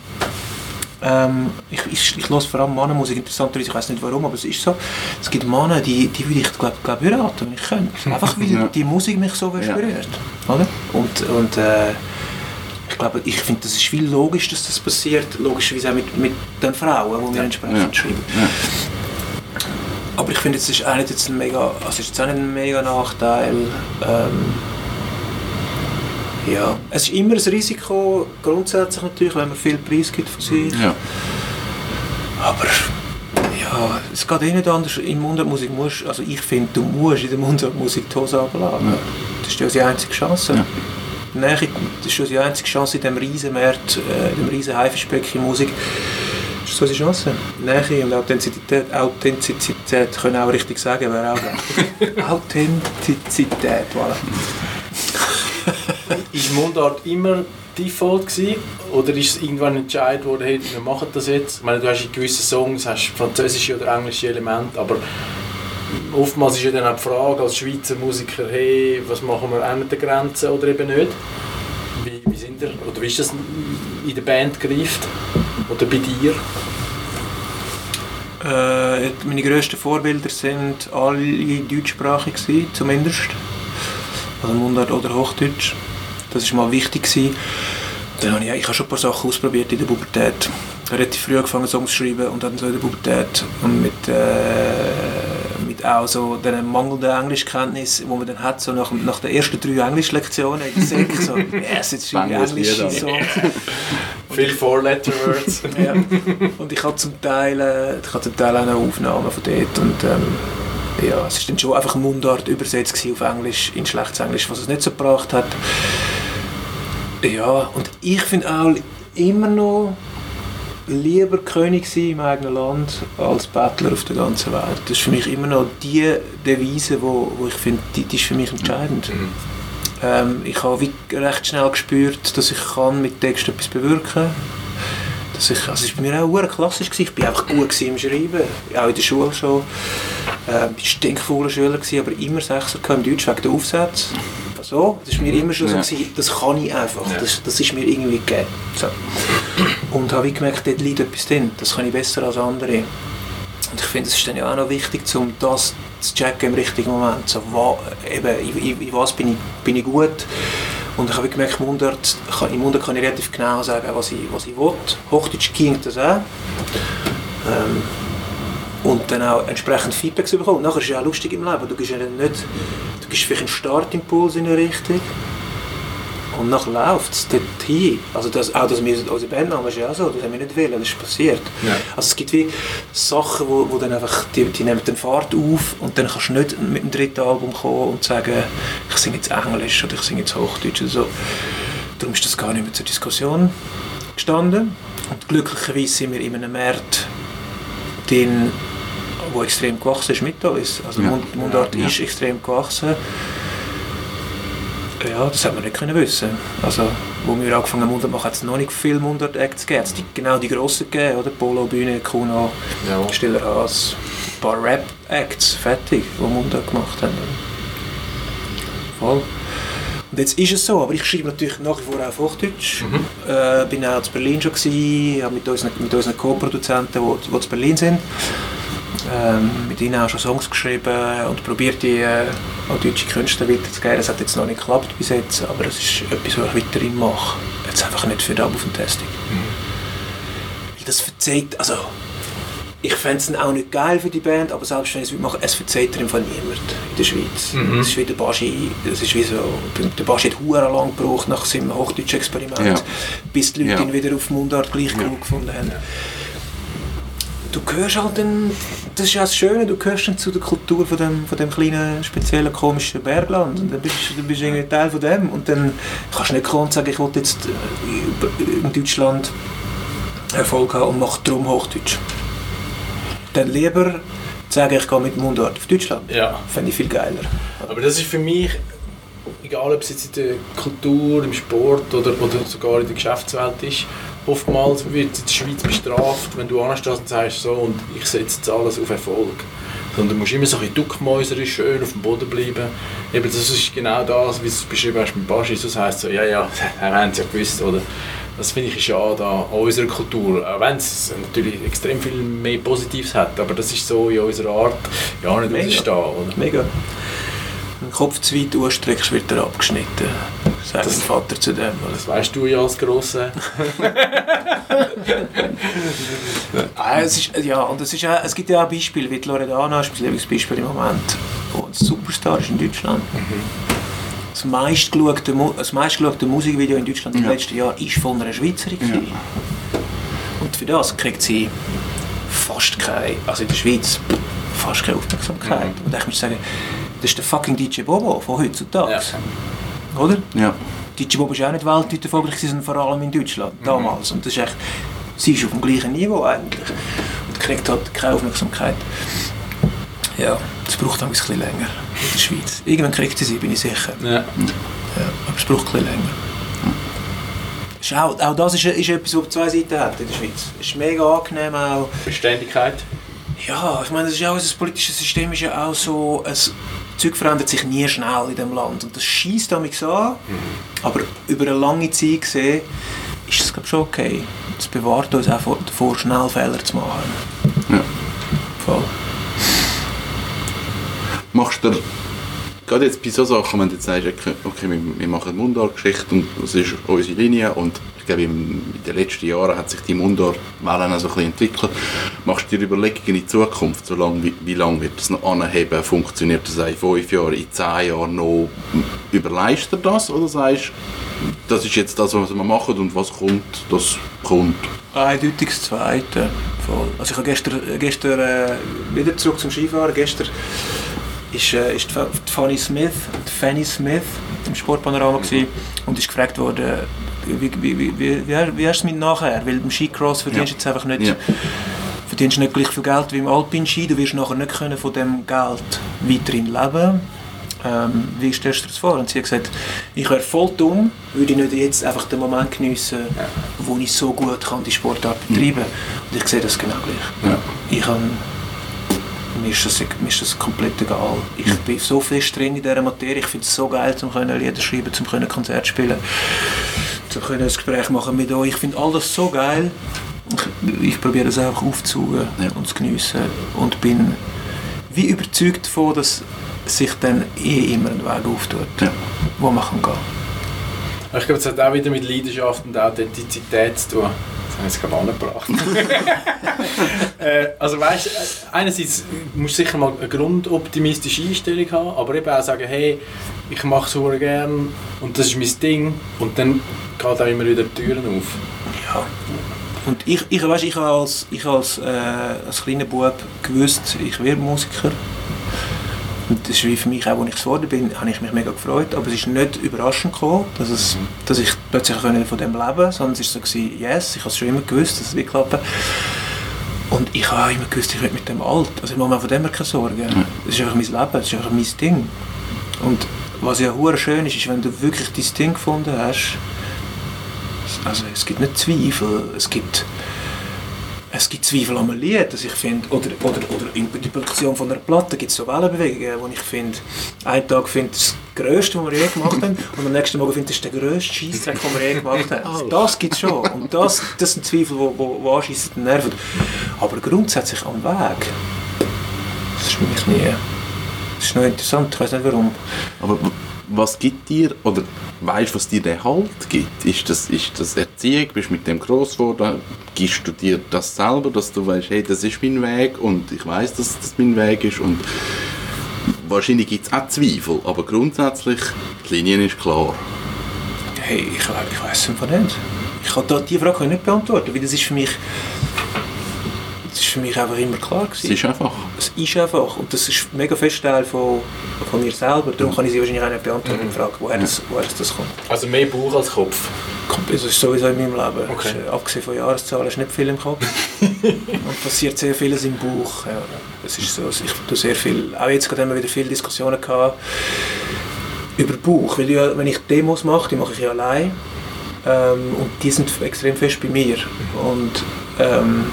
ähm, ich, ich, ich höre vor allem Mannenmusik, interessanterweise, ich weiß nicht warum, aber es ist so. Es gibt Männer, die, die würde ich glaube glaub, heiraten, wenn ich könnte. Einfach weil Ja. die Musik mich so Ja. berührt. Oder? Und, und äh, ich glaube, ich finde, das ist viel logisch, dass das passiert, logischerweise auch mit, mit den Frauen, die wir entsprechend Ja. schreiben. Aber ich finde, es ist auch nicht jetzt ein mega, also ist jetzt auch nicht ein mega Nachteil. Ähm, ja, es ist immer ein Risiko, grundsätzlich natürlich, wenn man viel Preis gibt von sich. Ja. Aber ja, es geht eh nicht anders. In Mundartmusik musst also ich finde, du musst in der Mundartmusik die Hose runterladen. Das ist ja unsere einzige Chance. Ja. Nähe, das ist unsere einzige Chance in diesem riesen Markt, äh, in diesem riesen Haifischbecken Musik. Das ist so unsere Chance. Nähe und Authentizität, Authentizität können auch richtig sagen, wäre auch. Authentizität, voilà. Ist Mundart immer Default gewesen? Oder ist es irgendwann entscheidend worden, hey, wir machen das jetzt? Ich meine, du hast in gewissen Songs hast französische oder englische Elemente, aber oftmals ist ja dann auch die Frage als Schweizer Musiker, hey, was machen wir mit der Grenze oder eben nicht? Wie, wie sind ihr, oder wie ist das in der Band gereift? Oder bei dir? Äh, meine grössten Vorbilder sind alle deutschsprachig zumindest. Also Mundart oder Hochdeutsch. Das war mal wichtig. Gewesen. Dann habe ich, ich habe schon ein paar Sachen ausprobiert in der Pubertät. Ich habe relativ früh angefangen Songs zu schreiben und dann so in der Pubertät. Und mit, äh, mit auch so der mangelnden Englischkenntnis, wo man dann hat, so nach, nach den ersten drei Englischlektionen in der Sek, so, yes, jetzt schreibe ich Englische. Songs. Viel Four-Letter-Words. Ja. Und ich habe zum Teil, äh, ich habe zum Teil auch noch Aufnahmen von dort und ähm, ja, es ist dann schon einfach Mundart übersetzt auf Englisch, in schlechtes Englisch, was es nicht so gebracht hat. Ja, und ich finde auch immer noch lieber König sein im eigenen Land als Bettler auf der ganzen Welt. Das ist für mich immer noch die Devise, wo, wo ich finde, die, die ist für mich entscheidend. Ähm, ich habe recht schnell gespürt, dass ich kann mit Text etwas bewirken kann. Dass ich, also es war bei mir auch klassisch. Gewesen. Ich war einfach gut im Schreiben, auch in der Schule schon. Ähm, ich war stinkfauler Schüler, gewesen, aber immer Sechser im Deutsch wegen der Aufsätze. So, das war mir immer schon so, gewesen, das kann ich einfach, das, das ist mir irgendwie gegeben. So. Und habe ich gemerkt, dort liegt etwas drin, das kann ich besser als andere. Und ich finde, es ist dann ja auch noch wichtig, um das zu checken im richtigen Moment. So, wa, eben, in, in, was bin ich, bin ich gut? Und ich habe gemerkt, Mundart, kann, im Mundart kann ich relativ genau sagen, was ich, was ich will. Hochdeutsch ging das auch. Ähm, und dann auch entsprechend Feedback zu bekommen. Und nachher ist es ja auch lustig im Leben. Du gibst ja dann nicht, du gibst vielleicht einen Startimpuls in eine Richtung. Und nachher läuft es dorthin. Also das, auch das wir, unsere Bandname ist ja auch so, das haben wir nicht wollen, das ist passiert. Ja. Also es gibt wie Sachen, wo, wo dann einfach, die, die nehmen den Fahrt auf und dann kannst du nicht mit dem dritten Album kommen und sagen, ich singe jetzt Englisch oder ich singe jetzt Hochdeutsch oder so. Darum ist das gar nicht mehr zur Diskussion gestanden. Und glücklicherweise sind wir in einem Markt drin, wo extrem gewachsen ist mit uns. Also Ja. Mund, Mundart Ja. ist extrem gewachsen. Ja, das hätte man nicht können wissen. Also, wo wir angefangen haben Mundart machen, hat es noch nicht viele Mundart-Acts gegeben. Es die, genau die grossen gegeben, oder? Polo, Bühne, Kuno, Ja. Stiller Haas. Ein paar Rap-Acts, fertig, die Mundart gemacht haben. Voll. Und jetzt ist es so, aber ich schreibe natürlich nach wie vor auch auf Hochdeutsch. Äh, bin auch in Berlin schon gewesen, mit unseren, mit unseren Co-Produzenten, die, die in Berlin sind, ähm, mit ihnen auch schon Songs geschrieben und probiert die äh, an deutsche Künstler weiterzugeben. Das hat jetzt noch nicht geklappt bis jetzt, aber das ist etwas, was ich weiterhin mache. Jetzt einfach nicht für Double Fantastic. Weil das verzeiht, also ich fände es auch nicht geil für die Band, aber selbst wenn ich es mache, es verzeiht im Fall niemand in der Schweiz. Mhm. Das ist wie der Baschi, das ist wie so, der Baschi hat hure lang gebraucht nach seinem Hochdeutsch-Experiment, Ja. bis die Leute Ja. ihn wieder auf Mundart gleich Ja. gut gefunden haben. Du gehörst halt dann, das ist ja das Schöne, du gehörst dann zu der Kultur von dem, von dem kleinen, speziellen, komischen Bergland und dann bist, dann bist du irgendwie Teil von dem und dann kannst du nicht kommen und sagen, ich will jetzt äh, in Deutschland Erfolg haben und mache drum Hochdeutsch. Dann lieber sagen, ich gehe mit Mundart auf Deutschland. Ja. Fände ich viel geiler. Aber das ist für mich egal ob es jetzt in der Kultur, im Sport oder, oder sogar in der Geschäftswelt ist, oftmals wird der Schweiz bestraft, wenn du anstehst und sagst so und ich setze jetzt alles auf Erfolg. Sondern du musst immer so ein bisschen duckmäuserisch schön auf dem Boden bleiben. Eben, das ist genau das, wie du es beschrieben hast mit Baschi. Das heisst so, ja, ja, wir haben es ja gewusst, oder? Das finde ich schade an unserer Kultur. Auch wenn es natürlich extrem viel mehr Positives hat, aber das ist so in unserer Art, ja, nicht Mega. rausstehen, oder? Mega. Wenn du den Kopf zu weit ausstreckst, wird er abgeschnitten. Sagt Das- Vater zu dem. Oder? Das weißt du ja als Grosser. Ah, es, ist, ja, und es, ist auch, es gibt ja auch Beispiele, wie die Loredana ist mein Lieblingsbeispiel im Moment, wo ein Superstar ist in Deutschland. Das meistgeschaute, Mu- das meistgeschaute Musikvideo in Deutschland im Ja. letzten Jahr ist von einer Schweizerin. gewesen. Und für das kriegt sie fast keine, also in der Schweiz, fast keine Aufmerksamkeit. Und ich muss sagen, das ist der fucking DJ Bobo von heutzutage. Oder? Ja. DJ Bob ist auch nicht weltweit erfolgreich, sondern vor allem in Deutschland, damals. Und das ist echt, sie ist auf dem gleichen Niveau eigentlich. Und kriegt halt keine Aufmerksamkeit. Ja, das braucht ein bisschen länger in der Schweiz. Irgendwann kriegt sie sie, bin ich sicher. Ja. Ja, aber es braucht ein bisschen länger. Ist auch, auch das ist, ist etwas, das zwei Seiten hat in der Schweiz. Es ist mega angenehm auch. Beständigkeit. Ja, ich meine, das ist auch, unser politisches System ist ja auch so, es Zeug verändert sich nie schnell in dem Land und das schießt damit an, aber über eine lange Zeit gesehen ist es glaube schon okay. Es bewahrt uns auch vor- davor, schnell Fehler zu machen. Ja. Voll. Machst du gerade jetzt bei so Sachen, wenn du jetzt sagst, okay wir, wir machen Mundart-Geschichte und das ist unsere Linie und glaube, in den letzten Jahren hat sich die Mundart-Welle so ein entwickelt. Machst du dir Überlegungen in die Zukunft, so lang, wie, wie lange wird das noch anheben? Funktioniert das in fünf Jahren, in zehn Jahren noch? Überleist du das oder sagst das ist jetzt das, was wir machen und was kommt, das kommt? Eindeutig das Zweite. Voll. Also ich habe gestern, gestern äh, wieder zurück zum Skifahren. Gestern ist, äh, ist Fanny Smith, Fanny Smith im Sportpanorama gewesen, und ist gefragt worden, wie, wie, wie, wie, hast du es mit nachher? Weil beim Skicross verdienst du jetzt einfach nicht, Ja. verdienst nicht gleich viel Geld wie im Alpinski. Du wirst nachher nicht können von dem Geld weiterhin leben. Ähm, wie stellst du das vor? Und sie hat gesagt, ich wäre voll dumm, würde ich nicht jetzt einfach den Moment geniessen, wo ich so gut kann die Sportart betreiben Und ich sehe das genau gleich. Ja. Ich kann, mir, ist das, mir ist das komplett egal. Ich bin so fest drin in dieser Materie. Ich finde es so geil, um Lieder schreiben, zum können Konzert spielen, zum können ein Gespräch machen mit euch. Ich finde all das so geil. Ich, ich probiere das einfach aufzusuchen Ja. und zu geniessen. Und bin wie überzeugt davon, dass sich dann eh immer ein Weg auftut, Ja. wo man kann gehen Ich glaube, es hat auch wieder mit Leidenschaft und Authentizität zu tun. Das haben wir jetzt gerade angebracht. äh, also weißt, äh, einerseits musst du sicher mal eine grundoptimistische Einstellung haben, aber eben auch sagen, hey, ich mache es sehr gern und das ist mein Ding und dann geht auch immer wieder die Türen auf. Ja. Und ich, ich, weißt, ich als, ich als, äh, als kleiner Bub gewusst, ich werde Musiker. Und das ist wie für mich auch, als ich geworden bin, habe ich mich mega gefreut. Aber es ist nicht überraschend gekommen, dass, es, dass ich plötzlich von dem leben konnte, sondern es war so, gewesen, yes, ich habe es schon immer gewusst, dass es wird klappen. Und ich habe immer gewusst, ich werde mit dem alt. Also ich mache mir von dem her keine Sorgen. Das ist einfach mein Leben, das ist einfach mein Ding. Und was ja hure schön ist, ist, wenn du wirklich dein Ding gefunden hast, also es gibt nicht Zweifel, es gibt, es gibt Zweifel an einem Lied, das ich finde, oder, oder, oder in der Produktion von einer Platte gibt es so Wellenbewegungen, wo ich finde, einen Tag finde ich das Größte, was wir je gemacht haben, und am nächsten Morgen finde ich das ist der grösste Scheissdreck, den wir je gemacht haben. Also das gibt es schon, und das, das sind Zweifel, die wo, wo, wo anschiessen und nerven. Aber grundsätzlich am Weg, das ist für mich nie, das ist noch interessant, ich weiß nicht warum. Aber was gibt dir, oder weißt du, was dir den Halt gibt? Ist das, ist das Erziehung? Bist du mit dem gross geworden? Gibst du dir das selber, dass du weißt, hey, das ist mein Weg und ich weiß, dass das mein Weg ist und wahrscheinlich gibt es auch Zweifel, aber grundsätzlich, die Linie ist klar. Hey, ich, ich weiß es einfach nicht. Ich kann da, die Frage nicht beantworten, weil das ist für mich, das ist für mich einfach immer klar Es gewesen. ist einfach. Es ist einfach und das ist mega fest Teil von, von mir selber. Darum kann ich sie wahrscheinlich auch nicht beantworten, die Frage, woher das, woher das kommt. Also mehr Bauch als Kopf. Das ist sowieso in meinem Leben. Okay. Ist, äh, abgesehen von Jahreszahlen ist nicht viel im Kopf. und passiert sehr vieles im Bauch. Ja, es ist so, ich tue sehr viel, auch jetzt haben wir wieder viele Diskussionen gehabt. über Buch, weil ja, wenn ich Demos mache, die mache ich ja allein ähm, und die sind extrem fest bei mir und ähm,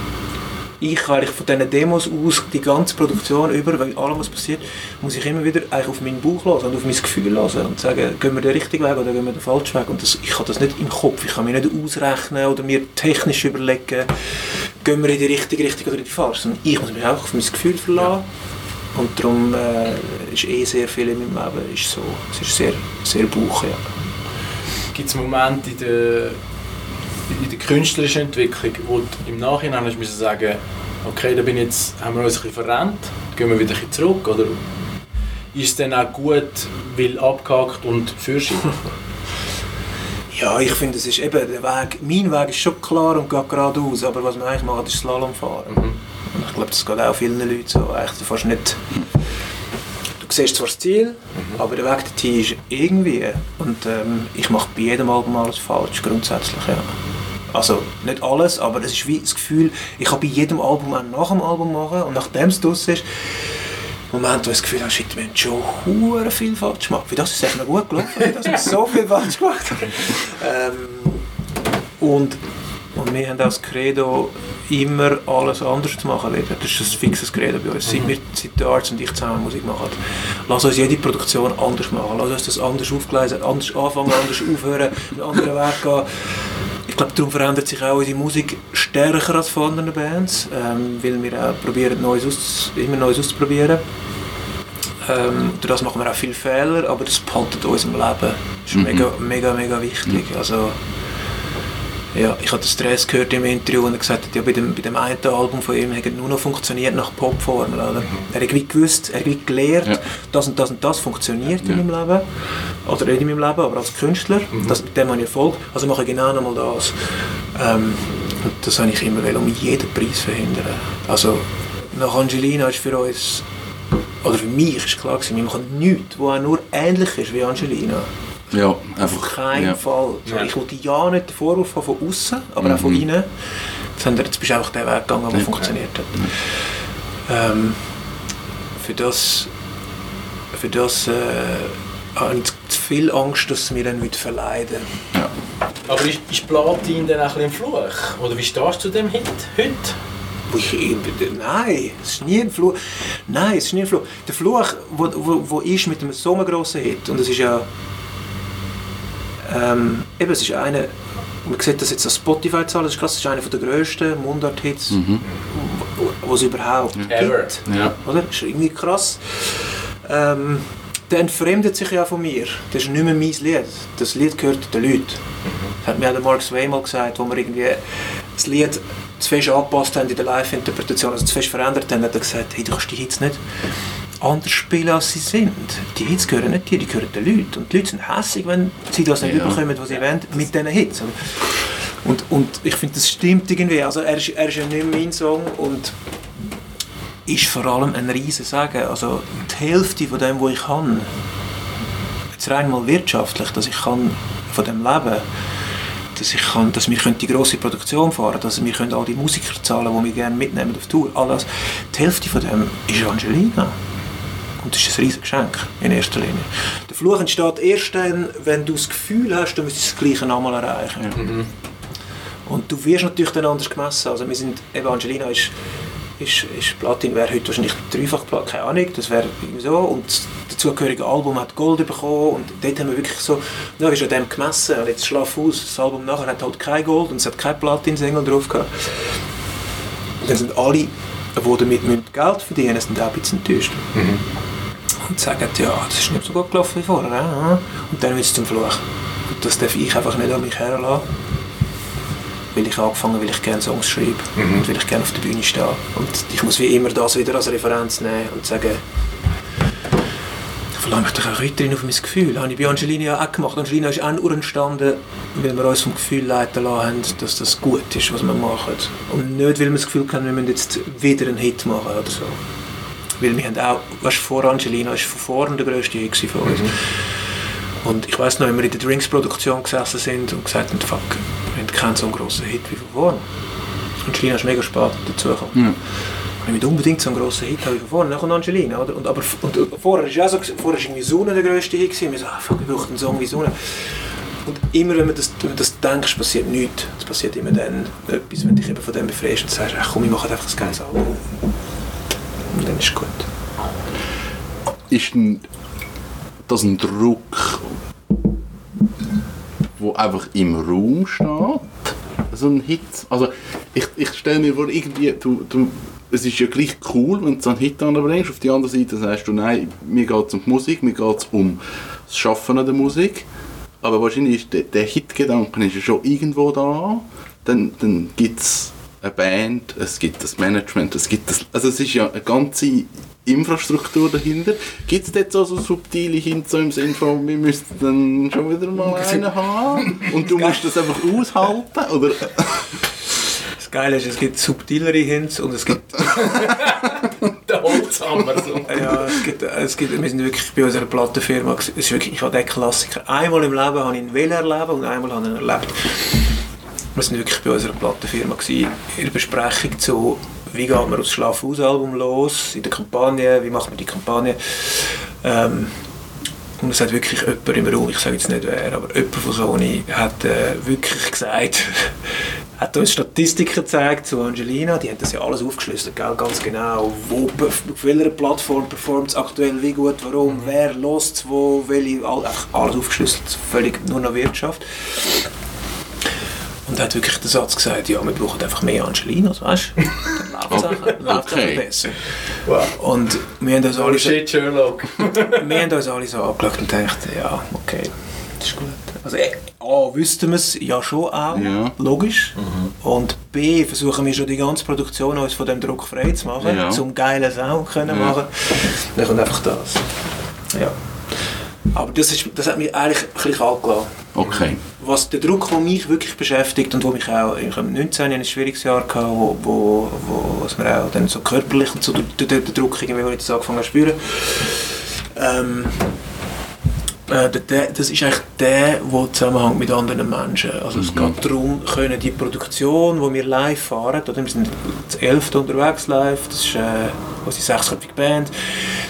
ich eigentlich von diesen Demos aus die ganze Produktion über, weil allem was passiert, muss ich immer wieder eigentlich auf meinen Bauch hören und auf mein Gefühl hören und sagen, gehen wir den richtigen Weg oder gehen wir den falschen Weg? Und das, ich kann das nicht im Kopf, ich kann mir nicht ausrechnen oder mir technisch überlegen, gehen wir in die richtige Richtung oder in die falsche, sondern ich muss mich einfach auf mein Gefühl verlassen. Und darum äh, ist eh sehr viel in meinem Leben ist so, es ist sehr, sehr Bauch, ja. Gibt es Momente in der, in der künstlerischen Entwicklung, wo du im Nachhinein hast müssen sagen okay, da bin jetzt, haben wir uns ein bisschen verrennt, gehen wir wieder ein bisschen zurück? Oder ist es dann auch gut, weil abgehakt und Führerschein? Ja, ich finde, es ist eben, der Weg, mein Weg ist schon klar und geht geradeaus, aber was man eigentlich macht, ist Slalom fahren. Mhm. Und ich glaube, das geht auch vielen Leuten so. Eigentlich, du fährst nicht... Du siehst zwar das Ziel, aber der Weg dorthin ist irgendwie... Und ähm, ich mache bei jedem Album alles falsch, grundsätzlich, ja. Also nicht alles, aber es ist wie das Gefühl, ich kann bei jedem Album auch nach dem Album machen und nachdem es draussen ist, Moment, wo ich das Gefühl habe, shit, wir haben schon hure viel falsch gemacht. Wie das ist echt noch gut gelaufen, dass wir so viel falsch gemacht haben. Ähm, und, und wir haben das Credo, immer alles anders zu machen. Das ist ein fixes Credo bei uns. Seit, wir, seit der Arzt und ich zusammen Musik machen. Lass uns jede Produktion anders machen. Lass uns das anders aufgleisen, anders anfangen, anders aufhören, einen anderen Weg gehen. Ich glaube, darum verändert sich auch unsere Musik stärker als von anderen Bands, ähm, weil wir auch probieren, Neues aus, immer Neues auszuprobieren. Ähm, durch das machen wir auch viele Fehler, aber das behaltet uns im Leben. Das ist Mhm. mega, mega, mega wichtig. Also, ja, ich habe den Stress gehört im Interview und er gesagt hat, ja, bei dem, bei dem einen Album von ihm hat er nur noch funktioniert nach Popformel. Oder? Er hat wie gewusst, er hat wie gelernt, Ja. das und das und das funktioniert Ja. in meinem Leben. Oder nicht in meinem Leben, aber als Künstler. Das, mit dem habe ich Erfolg. Also mache ich genau nochmal das. Ähm, und das habe ich immer will, um jeden Preis verhindern. Also nach Angelina ist für uns, oder für mich ist klar gewesen, wir machen nichts, was auch nur ähnlich ist wie Angelina. Ja, Auf einfach. keinen ja. Fall. So, Ja. Ich wollte ja nicht den Vorwurf haben von außen, aber auch von Mhm. innen. Sondern jetzt bist du einfach den Weg gegangen, der Ja. funktioniert hat. Ähm, für das, für das äh, habe ich zu viel Angst, dass es mir dann wird verleiden Ja. Aber ist, ist Platin dann auch ein bisschen ein Fluch? Oder wie stehst du zu dem Hit heute? Ich, nein, es ist nie ein Fluch. Nein, es ist nie ein Fluch. Der Fluch, wo, wo, wo ist mit einem so grossen Hit, und es ist ja... Ähm, eben, es ist eine... Man sieht das jetzt an Spotify-Zahlen, das ist krass, es ist einer der grössten Mundart-Hits, Mhm. die es überhaupt Ever. gibt. Ja. Oder? Das ist irgendwie krass. Ähm, der entfremdet sich ja von mir. Das ist nicht mehr mein Lied. Das Lied gehört den Leuten. Das hat mir auch der Mark Sway mal gesagt, wo wir irgendwie das Lied zu fest angepasst haben in der Live-Interpretation, also zu fest verändert haben, hat er gesagt, hey, du kannst die Hits nicht anders spielen, als sie sind. Die Hits gehören nicht dir, die gehören den Leuten. Und die Leute sind hässlich, wenn sie das nicht Ja. überkommen, was sie wollen, mit diesen Hits. Und, und ich finde, das stimmt irgendwie. Also er ist, er ist ja nicht mein Song und ist vor allem ein riesen Sagen. Also die Hälfte von dem, was ich kann, jetzt rein mal wirtschaftlich, dass ich kann von dem leben dass ich kann, dass wir können die grosse Produktion fahren dass wir können all die Musiker zahlen, die wir gerne mitnehmen auf Tour. Alles. Die Hälfte von dem ist Angelina. Und das ist ein riesiges Geschenk in erster Linie. Der Fluch entsteht erst dann, wenn du das Gefühl hast, du müsstest das Gleiche nochmal erreichen. Und du wirst natürlich dann anders gemessen. Also wir sind, eben Angelina ist, ist, ist Platin, wäre heute wahrscheinlich dreifach Platin, keine Ahnung, das wäre so. Und das dazugehörige Album hat Gold bekommen und dort haben wir wirklich so, ja, ist an dem gemessen. Und jetzt schlaf aus, das Album nachher hat halt kein Gold und es hat kein Platin-Single drauf gehabt. Und dann sind alle, die damit Geld verdienen sind auch ein bisschen enttäuscht. Und sagen, ja, das ist nicht so gut gelaufen wie vorher. Äh? Und dann wird es zum Fluch. Und das darf ich einfach nicht an mich herlassen. Weil ich angefangen weil ich gerne Songs schreibe und weil ich gerne auf der Bühne stehe. Und ich muss wie immer das wieder als Referenz nehmen und sagen, ich verlange mich doch auch weiterhin auf mein Gefühl. Das habe ich bei Angelina ja auch gemacht. Angelina ist auch nur entstanden, weil wir uns vom Gefühl leiten lassen dass das gut ist, was wir machen. Und nicht, weil wir das Gefühl haben, wir müssen jetzt wieder einen Hit machen oder so. Weil wir haben auch, weißt, du, vor Angelina ist von vorn der grösste Hit von uns. Und ich weiss noch, wenn wir in der Drinks-Produktion gesessen sind und gesagt haben, fuck, wir keinen so einen grossen Hit wie von vorn. Angelina ist mega spät dazugekommen. ich will unbedingt so einen grossen Hit habe ich von vorne, dann Angelina, oder? Und, aber und, und vorher auch so, vorher irgendwie Sonne der grösste Hit gewesen. Wir so, ah, fuck, ich brauche einen Song wie Sonne. Und immer wenn man das, wenn man das denkst, passiert nichts. Es passiert immer dann etwas, wenn du dich eben von dem befreist und sagst, ach komm, ich mache einfach ein geiles Album. Und dann ist es gut. ist ein, das ein Druck, wo einfach im Raum steht? So ein Hit? Also ich, ich stelle mir vor, irgendwie, du, du, es ist ja gleich cool, wenn du so einen Hit anbringst. Auf der anderen Seite sagst du, nein, mir geht es um die Musik, mir geht es um das Schaffen an der Musik. Aber wahrscheinlich ist der, der Hit-Gedanke ja schon irgendwo da. Dann, dann gibt es eine Band, es gibt das Management, es gibt das, also es ist ja eine ganze Infrastruktur dahinter. Gibt es dort so, so subtile Hints so im Sinne von, wir müssten dann schon wieder mal einen haben und du musst das einfach aushalten? Oder? Das Geile ist, es gibt subtilere Hints und es gibt Der Holzhammer. So. Ja, es gibt, es gibt, wir sind wirklich bei unserer Plattenfirma, es ist wirklich, ich habe den Klassiker, einmal im Leben habe ich ihn will erleben und einmal habe ich ihn erlebt. Wir sind wirklich bei unserer Plattenfirma gewesen, in der Besprechung zu, wie geht man aufs Schlafhausalbum los, in der Kampagne, wie macht man die Kampagne. Ähm, und es hat wirklich jemand im Raum, ich sage jetzt nicht wer, aber jemand von Sony hat äh, wirklich gesagt, hat uns Statistiken gezeigt zu Angelina, die haben das ja alles aufgeschlüsselt, gell? ganz genau, wo, auf welcher Plattform performt es aktuell, wie gut, warum, wer lost wo, welche, all, alles aufgeschlüsselt, völlig nur noch Wirtschaft. Und er hat wirklich den Satz gesagt, ja, wir brauchen einfach mehr Angelinos, weißt du? Dann läuft es Okay. besser. Wow. Und wir haben uns alle so, shit, Sherlock. wir haben uns alle so angeschaut und gedacht, ja, okay, das ist gut. Also äh, A, wüssten wir es ja schon auch, Ja. logisch. Und B, versuchen wir schon die ganze Produktion uns von dem Druck frei zu machen, Ja. zum geilen Sound können Ja. machen. Dann kommt einfach das. Ja. Aber das, ist, das hat mich eigentlich ein bisschen kalt gelassen. Okay. Was der Druck, der mich wirklich beschäftigt und wo mich auch, ich habe 19 ein schwieriges Jahr gehabt, wo, wo, wo es mir auch dann so körperlich und so der, der, der Druck irgendwie, wo ich das angefangen habe zu spüren. Ähm, äh, der, das ist eigentlich der, der zusammenhängt mit anderen Menschen. Also es geht darum, können die Produktion, die wir live fahren, oder wir sind das 11. unterwegs live, das ist äh, unsere sechsköpfige Band,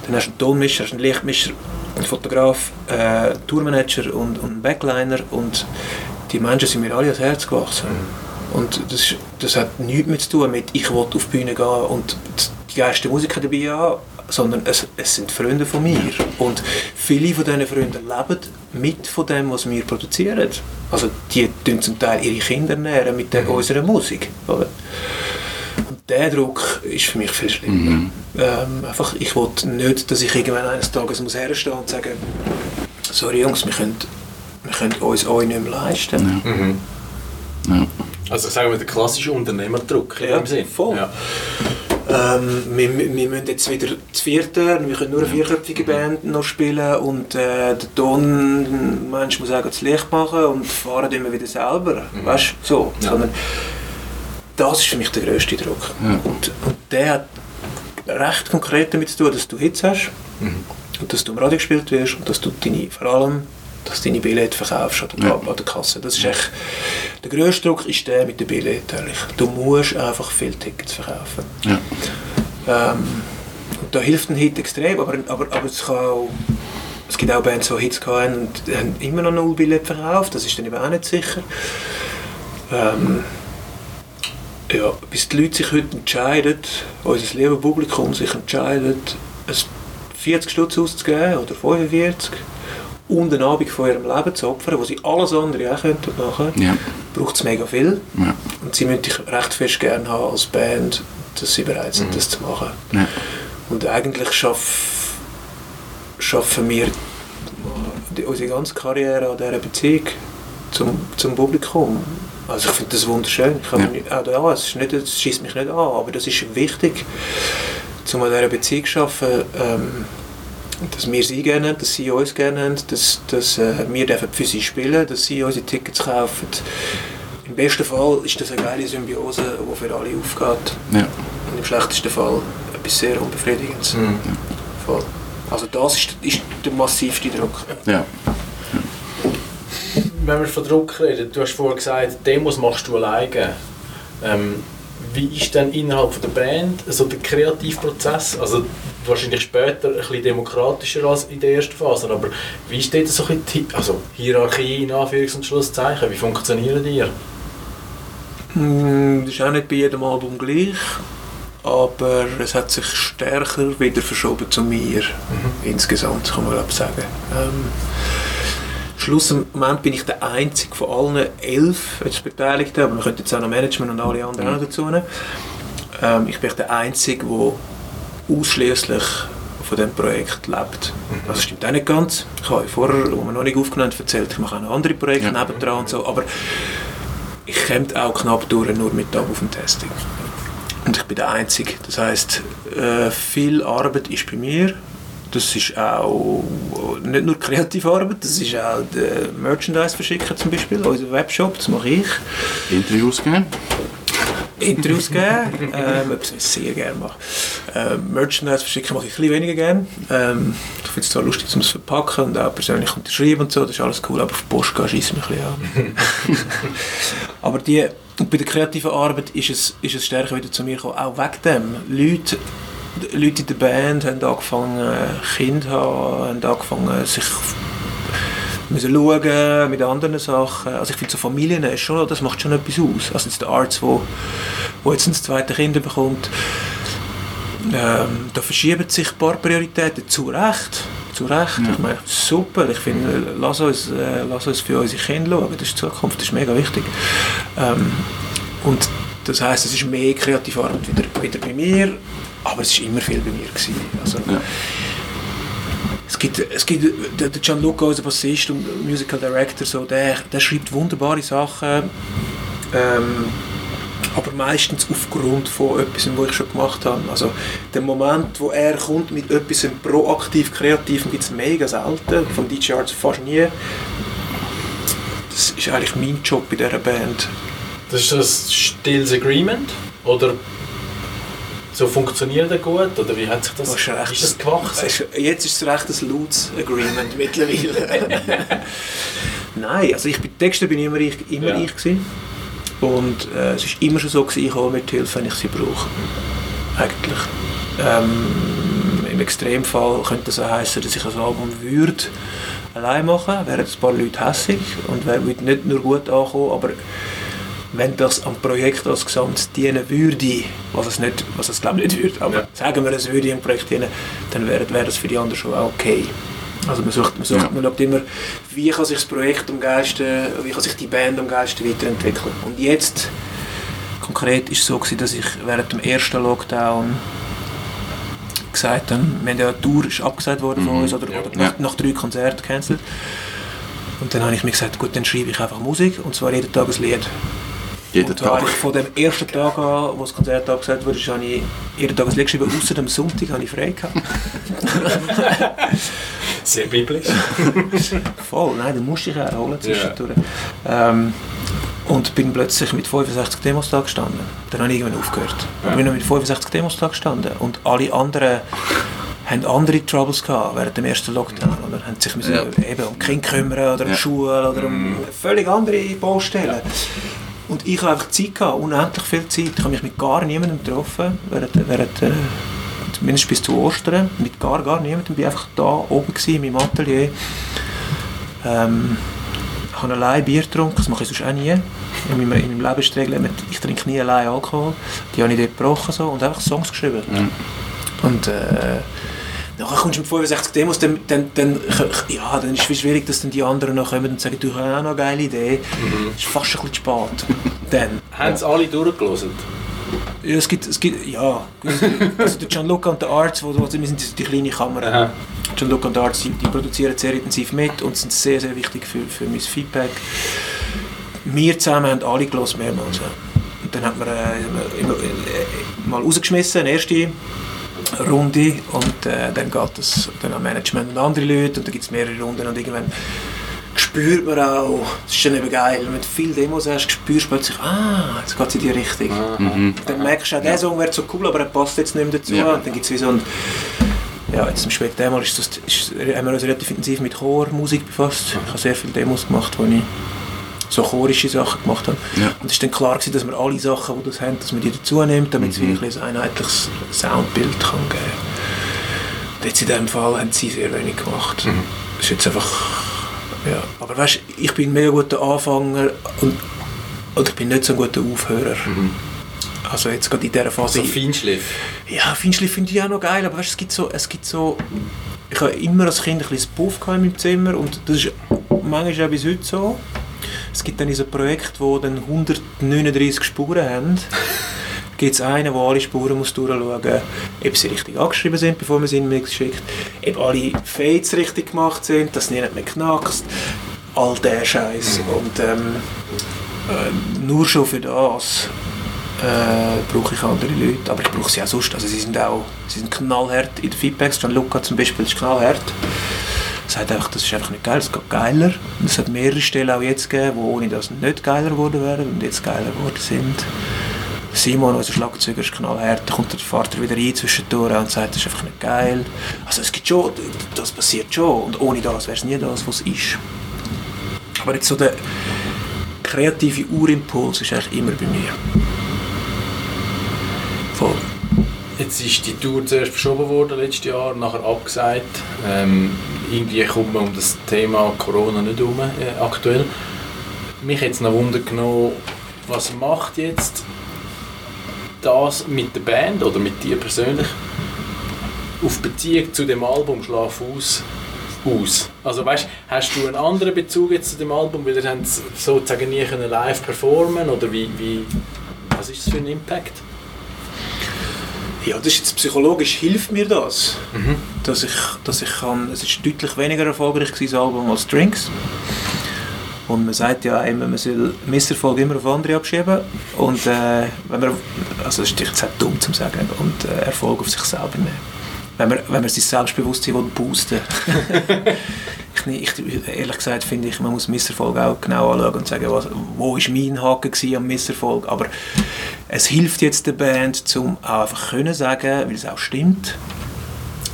dann hast du einen Tonmischer, hast einen Lichtmischer, einen Fotograf, äh, einen Tourmanager und, und einen Backliner und die Menschen sind mir alle ans Herz gewachsen. Und das, das hat nichts mehr zu tun mit, ich will auf die Bühne gehen und die geilste Musiker dabei haben, sondern es, es sind Freunde von mir. Und viele von diesen Freunden leben mit von dem, was wir produzieren. Also die tun zum Teil ihre Kinder nähren mit der, unserer Musik. Oder? Der Druck ist für mich viel schlimmer. Ähm, einfach, ich will nicht, dass ich irgendwann eines Tages muss herstehen und sagen, sorry Jungs, wir können, wir können uns euch nicht mehr leisten. Mhm. Ja. Also sagen wir der klassische Unternehmerdruck in Ja, dem Sinn. voll. Ja. Ähm, wir, wir müssen jetzt wieder zu vierten, wir können nur eine vierköpfige Band noch spielen und äh, der Tonmensch muss auch das Licht machen und fahren immer wieder selber, weißt du, so. Ja. Sondern das ist für mich der grösste Druck. Ja. Und, und der hat recht konkret damit zu tun, dass du Hits hast und dass du im Radio gespielt wirst und dass du deine, vor allem dass du deine Billette verkaufst an der, Ja. an der Kasse. Das ist echt, der grösste Druck ist der mit den Billette. Ehrlich. Du musst einfach viele Tickets verkaufen. Ja. Ähm, und da hilft ein Hit extrem, aber, aber, aber es, kann auch, es gibt auch Bands, die Hits hatten und haben immer noch null Billette verkauft, das ist dann eben auch nicht sicher. Ähm, ja, bis die Leute sich heute entscheiden, unser liebes Publikum sich entscheidet, es 40 Stutz auszugeben oder 45 und einen Abend von ihrem Leben zu opfern, wo sie alles andere auch könnten machen Ja. braucht es mega viel. Ja. Und sie müssen dich recht fest gerne haben als Band, dass sie bereit sind, das zu machen. Ja. Und eigentlich schaff, schaffen wir unsere ganze Karriere an dieser Beziehung zum, zum Publikum. Also ich finde das wunderschön. Ich kann Ja. mir nicht, auch da, es, ist nicht, es schießt mich nicht an, aber das ist wichtig, um an dieser Beziehung zu arbeiten, ähm, dass wir sie gerne haben, dass sie uns gerne haben, dass, dass äh, wir dürfen für sie spielen, dass sie unsere Tickets kaufen. Im besten Fall ist das eine geile Symbiose, die für alle aufgeht. Ja. Und im schlechtesten Fall etwas sehr Unbefriedigendes. Mhm. Also das ist, ist der massivste Druck. Ja. Wenn wir von Druck reden, du hast vorhin gesagt, Demos machst du alleine. Ähm, wie ist denn innerhalb von der Band so der Kreativprozess? Also wahrscheinlich später ein bisschen demokratischer als in der ersten Phase, aber wie ist dort so ein bisschen die also Hierarchie in Anführungs- und Schlusszeichen? Wie funktionieren die? Mm, Das ist auch nicht bei jedem Album gleich, aber es hat sich stärker wieder verschoben zu mir. Insgesamt, kann man glaube sagen. Ähm, Schlussendlich bin ich der einzige von allen elf jetzt Beteiligten, aber man könnte jetzt auch noch Management und alle anderen auch noch dazu nehmen. Ähm, ich bin der Einzige, der ausschließlich von diesem Projekt lebt. Das stimmt auch nicht ganz. Ich habe vorher, wo wir noch nicht aufgenommen haben, erzählt, ich mache auch noch andere Projekte Ja. nebendran und so, aber ich komme auch knapp durch, nur mit Tab auf dem Testing. Und ich bin der Einzige. Das heisst, äh, viel Arbeit ist bei mir. Das ist auch nicht nur kreative Arbeit, das ist auch der Merchandise verschicken zum Beispiel, unser Webshop, das mache ich. Interviews geben. Interviews geben, ähm, etwas, was ich sehr gerne mache. Ähm, Merchandise verschicken mache ich ein bisschen weniger gerne. Ähm, ich finde es zwar lustig, um es zu verpacken und auch persönlich unterschreiben und so, das ist alles cool, aber auf die Post gehen scheisst mich ein bisschen an. aber die, und bei der kreativen Arbeit ist es, ist es stärker wieder zu mir gekommen, auch wegen dem. Leute, Leute in der Band haben angefangen, Kinder zu haben, haben angefangen, sich müssen schauen mit anderen Sachen. Also ich finde so Familien ist schon, das macht schon etwas aus. Also jetzt der Arzt, wo, wo jetzt ein zweites Kind bekommt, ähm, da verschieben sich ein paar Prioritäten zu Recht. Zu Recht. Ich meine, super. Ich finde, lass uns, äh, lass uns für unsere Kinder schauen. Das ist die Zukunft, das ist mega wichtig. Ähm, und das heißt, es ist mehr kreative Arbeit wieder, wieder bei mir, aber es ist immer viel bei mir gewesen. Also, Ja. es gibt, es gibt der, der Gianluca, unser Bassist und Musical Director, so, der, der schreibt wunderbare Sachen, ähm, aber meistens aufgrund von etwas, was ich schon gemacht habe. Also der Moment, wo er kommt mit etwas proaktiv Kreativem, gibt es mega selten, von DJ Arts fast nie. Das ist eigentlich mein Job bei dieser Band. Das ist das Stills Agreement? Oder so funktioniert das gut? Oder wie hat sich das, Das ist recht- ist das gewachsen? Ist- Jetzt ist es recht ein lautes Agreement mittlerweile. Nein, also ich bin Texter bin immer ich, immer Ja. ich gewesen. Und äh, es ist immer schon so gewesen, ich hole mir die Hilfe, wenn ich sie brauche. Eigentlich. Ähm, Im Extremfall könnte das auch heißen, dass ich ein Album würde allein machen, wären ein paar Leute hässig und wäre würde nicht nur gut ankommen, aber wenn das am Projekt als Gesamt dienen würde, was es, nicht, was es glaube ich nicht würde, aber Ja. sagen wir, es würde am Projekt dienen, dann wäre, wäre das für die anderen schon auch okay. Also man sucht, man, sucht, Ja. man schaut immer, wie kann sich das Projekt am geilsten, wie kann sich die Band am geilsten weiterentwickeln. Und jetzt, konkret, ist es so gewesen, dass ich während dem ersten Lockdown gesagt habe, wir haben ja eine Tour ist abgesagt worden von Mhm. uns, oder, Ja. oder nach, nach drei Konzerten gecancelt. Und dann habe ich mir gesagt, gut, dann schreibe ich einfach Musik, und zwar jeden Tag ein Lied. Jeden und Tag. ich von dem ersten Tag an, wo das Konzert abgesagt wurde, habe ich jeden Tag ein Lied geschrieben, außer dem Sonntag habe ich frei gehabt. Sehr biblisch. Voll, nein, da musste ich auch holen zwischendurch. Ähm, und bin plötzlich mit 65 Demos da gestanden. Dann habe ich irgendwann aufgehört. Ja. Ich bin noch mit 65 Demos da gestanden und alle anderen haben andere Troubles gehabt während dem ersten Lockdown. Oder haben sich müssen Ja. eben um Kinder kümmern oder um Ja. die Schule oder um völlig andere Baustellen. Und ich habe einfach Zeit gehabt, unendlich viel Zeit. Ich habe mich mit gar niemandem getroffen, während, während äh, zumindest bis zu Ostern, mit gar, gar niemandem. Ich war einfach da oben gewesen, in meinem Atelier. Ähm, ich habe allein Bier getrunken, das mache ich sonst auch nie. In meinem, in meinem Leben ist die Regel, ich trinke nie allein Alkohol. Die habe ich dort gebrochen so, und einfach Songs geschrieben. Und äh, nachher kommst du mit 65 Demos, dann, dann, dann, ja, dann ist es schwierig, dass dann die anderen noch kommen und sagen, du hast auch noch eine geile Idee. Das ist fast ein bisschen spät. Dann. Haben sie alle durchgelesen? Ja, es gibt, es gibt, ja, also der Gianluca und der Arts, wo, wo, wir sind die, kleine Kamera. Aha. Gianluca und der Arts, die, die produzieren sehr intensiv mit und sind sehr, sehr wichtig für, für mein Feedback. Wir zusammen haben alle gehört mehrmals. Und dann hat man äh, immer, äh, mal rausgeschmissen, eine erste Runde und äh, dann geht das dann am Management und andere Leute und dann gibt es mehrere Runden und irgendwann spürt man auch, das ist dann eben geil, wenn du viele Demos hast, spürst du plötzlich, ah, jetzt geht es in die Richtung. Mhm. Dann merkst du auch, der Song wäre so cool, aber er passt jetzt nicht mehr dazu. Ja. Und dann gibt es wie so ein... Ja, jetzt im späten Thema ist das, ist, haben wir uns relativ intensiv mit Chormusik befasst. Ich habe sehr viele Demos gemacht, wo ich so chorische Sachen gemacht haben. Ja. Und es ist dann klar gewesen, dass man alle Sachen, die das haben, dass man die dazu nimmt, damit Mhm. es wirklich ein einheitliches Soundbild kann geben Und jetzt in diesem Fall haben sie sehr wenig gemacht. Mhm. Das ist jetzt einfach... Ja. Aber weißt ich bin ein mega guter Anfänger und, und ich bin nicht so ein guter Aufhörer. Also jetzt gerade in dieser Phase... So Feinschliff. Ja, Feinschliff finde ich auch noch geil, aber weißt, es gibt so, es gibt so, ich habe immer als Kind ein bisschen Puff gehabt in meinem Zimmer und das ist manchmal auch bis heute so. Es gibt dann so Projekte, die dann 139 Spuren haben. gibt es einen, der alle Spuren muss durchschauen muss, ob sie richtig angeschrieben sind, bevor man sie in den Mix schickt, ob alle Fades richtig gemacht sind, dass niemand mehr knackst, all der Scheiß. Und ähm, äh, nur schon für das äh, brauche ich andere Leute, aber ich brauche sie auch sonst. Also sie sind auch sie sind knallhart in den Feedbacks. Gianluca zum Beispiel ist knallhart. Sagt einfach, das ist einfach nicht geil, es geht geiler. Und es hat mehrere Stellen auch jetzt gegeben, die ohne das nicht geiler geworden wären und jetzt geiler geworden sind. Simon, unser Schlagzeuger, ist knallhart. Da kommt der Vater wieder rein zwischendurch und sagt, das ist einfach nicht geil. Also es gibt schon, das passiert schon. Und ohne das wäre es nie das, was es ist. Aber jetzt so der kreative Urimpuls ist eigentlich immer bei mir. Voll. Jetzt ist die Tour zuerst verschoben worden letztes Jahr, nachher abgesagt. Ähm, irgendwie kommt man um das Thema Corona nicht herum äh, aktuell. Mich hat es noch Wunder genommen, was macht jetzt das mit der Band oder mit dir persönlich auf Beziehung zu dem Album Schlaf aus aus? Also weißt, hast du einen anderen Bezug jetzt zu dem Album, weil ihr sozusagen nie können live performen oder wie, wie was ist das für ein Impact? Ja, das ist jetzt psychologisch hilft mir das, dass ich, dass ich kann. Es ist deutlich weniger erfolgreich gewesen, das Album als Drinks. Und man sagt ja immer, man soll Misserfolg immer auf andere abschieben. Und äh, wenn man, also das ist jetzt auch dumm zu sagen, und äh, Erfolg auf sich selber nehmen. Wenn man, wenn man sein Selbstbewusstsein will boosten ich, Ehrlich gesagt finde ich, man muss Misserfolg auch genau anschauen und sagen, was, wo war mein Haken gewesen am Misserfolg. Aber es hilft jetzt der Band, um auch einfach können sagen, weil es auch stimmt.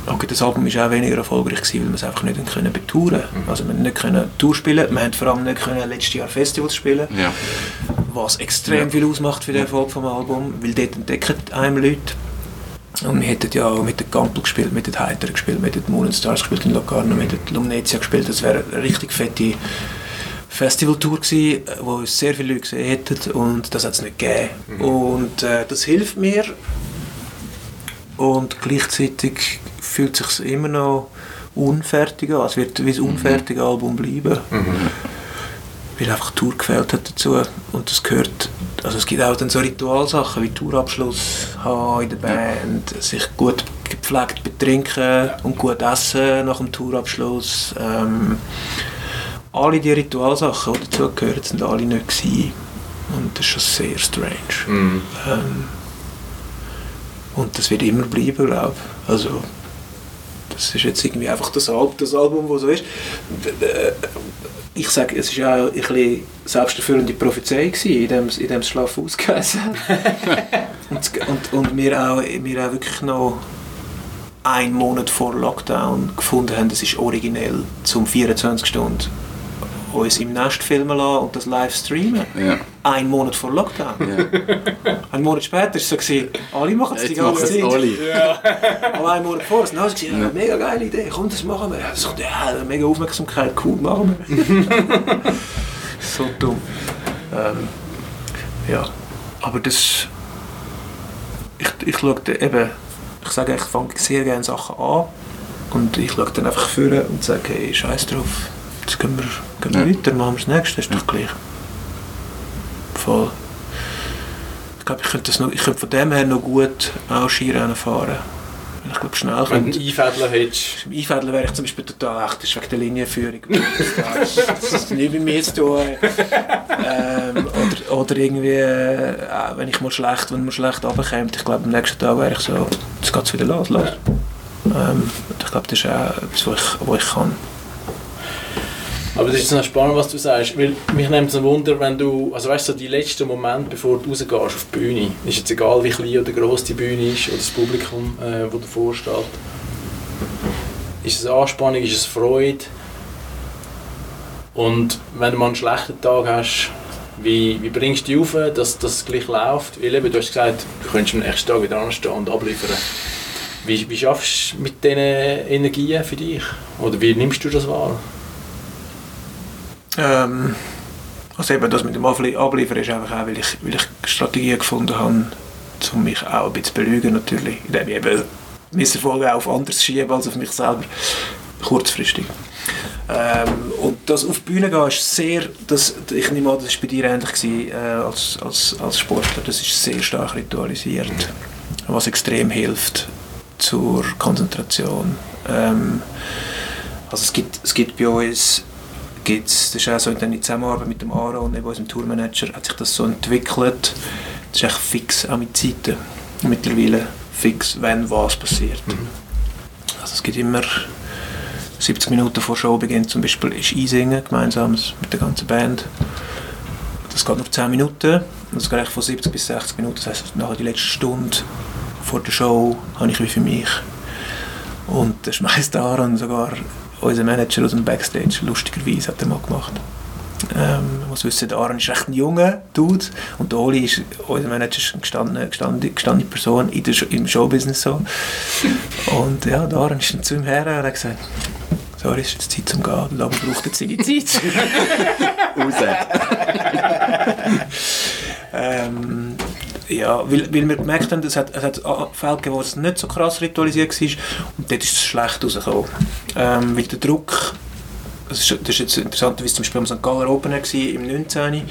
Okay, das Album war auch weniger erfolgreich, gewesen, weil wir es einfach nicht können betouren Also wir nicht können Tour spielen, wir haben vor allem nicht können letztes Jahr Festivals spielen, Ja. was extrem Ja. viel ausmacht für den Erfolg vom Album, weil dort entdecken einem Leute. Und wir hätten ja auch mit den Gampel gespielt, mit den Heiter gespielt, mit den Moon Stars gespielt in Locarno, mit den Lumnezia gespielt. Das wäre eine richtig fette Festivaltour gewesen, wo uns sehr viele Leute gesehen hätten und das hat es nicht gegeben. Und äh, das hilft mir und gleichzeitig fühlt es sich immer noch unfertig an. Es wird wie ein unfertiges Album bleiben. Weil einfach die Tour gefällt hat dazu. Und das gehört, also es gibt auch dann so Ritualsachen wie Tourabschluss haben in der Band, sich gut gepflegt betrinken und gut essen nach dem Tourabschluss. Ähm, alle die Ritualsachen, die dazugehören, sind alle nicht gewesen. Und das ist schon sehr strange. Mhm. Ähm, und das wird immer bleiben, glaube ich. Also, das ist jetzt irgendwie einfach das, Al das Album, das so ist. Ich sage, es war ja auch ein bisschen selbsterfüllende Prophezeiung, in dem, in dem es Schlaf ausgeheißen hat. und, und, und wir, auch, wir auch wirklich noch einen Monat vor Lockdown gefunden haben, es ist originell zum 24 Stunden uns im Nest filmen lassen und das live streamen. Ja. Einen Monat vor Lockdown. Ja. Einen Monat später war es so, gewesen, alle machen es die ganze es Zeit. alle. Aber einen Monat vor, dann war es, ja, Ja. mega geile Idee, komm, das machen wir. So, ja, mega Aufmerksamkeit, cool, machen wir. so dumm. Ähm, ja, aber das... Ich, ich schaue dann eben, ich sage, ich fange sehr gerne Sachen an und ich schaue dann einfach vor und sage, hey, scheiß drauf, jetzt gehen wir, gehen wir Ja. weiter, machen wir das nächste, ist doch gleich. Voll. Ich glaube, ich könnte, das noch, ich könnte von dem her noch gut auch Skirennen fahren. Weil ich glaube, schnell Wenn du Einfädler hättest, Im Einfädeln wäre ich zum Beispiel total echt, das ist wegen der Linienführung. Das, ist nicht bei mir zu tun. Ähm, oder, oder irgendwie, äh, wenn ich mal schlecht, wenn man schlecht runterkommt, ich glaube, am nächsten Tag wäre ich so, jetzt geht es wieder los, los. Ähm, ich glaube, das ist auch etwas, was ich, was ich kann. Aber das ist noch spannend, was du sagst, weil mich nimmt es ein Wunder, wenn du, also weißt du, so die letzten Momente, bevor du rausgehst auf die Bühne, ist jetzt egal, wie klein oder gross die Bühne ist oder das Publikum, äh, wo davor steht. Ist es Anspannung, ist es Freude? Und wenn du mal einen schlechten Tag hast, wie, wie bringst du dich auf, dass das gleich läuft? Weil eben, du hast gesagt, du könntest am nächsten Tag wieder anstehen und abliefern. Wie, wie schaffst du mit diesen Energien für dich? Oder wie nimmst du das wahr? Ähm, also eben das mit dem Ablie- Abliefern ist einfach auch, weil ich, weil ich Strategien gefunden habe, um mich auch ein bisschen zu belügen natürlich. Indem ich eben Misserfolge auf anderes schiebe als auf mich selber. Kurzfristig. Ähm, und das auf die Bühne gehen ist sehr, das, ich nehme an, das war bei dir ähnlich gewesen, äh, als, als, als Sportler, das ist sehr stark ritualisiert, was extrem hilft zur Konzentration. Ähm, also es gibt, es gibt bei uns, gibt's, das ist auch so in der Zusammenarbeit mit dem Aaron, eben unserem Tourmanager, hat sich das so entwickelt, das ist echt fix auch mit Zeiten, mittlerweile fix, wenn was passiert. Also es gibt immer 70 Minuten vor Showbeginn zum Beispiel ist Einsingen gemeinsam mit der ganzen Band. Das geht nur 10 Minuten. Das geht eigentlich von 70 bis 60 Minuten. Das heisst, nachher die letzte Stunde vor der Show habe ich wie für mich. Und das schmeißt Aaron sogar unser Manager aus dem Backstage, lustigerweise hat er mal gemacht. Ähm, man muss wissen, der Aaron ist recht ein junger Dude und der Oli ist, unser Manager ist eine gestandene, gestandene, gestandene Person in der, im Showbusiness so. Und ja, der Aaron ist dann zu ihm her und hat gesagt, sorry, es ist jetzt Zeit zum Gehen, aber braucht jetzt seine Zeit. Raus. Ähm, ja, weil, weil wir gemerkt haben, es hat, es hat Fälle gegeben, wo es nicht so krass ritualisiert war und dort ist es schlecht rausgekommen. Ähm, weil der Druck, das ist, das ist jetzt interessant, wie zum Beispiel am St. Galler Open war, im 19.,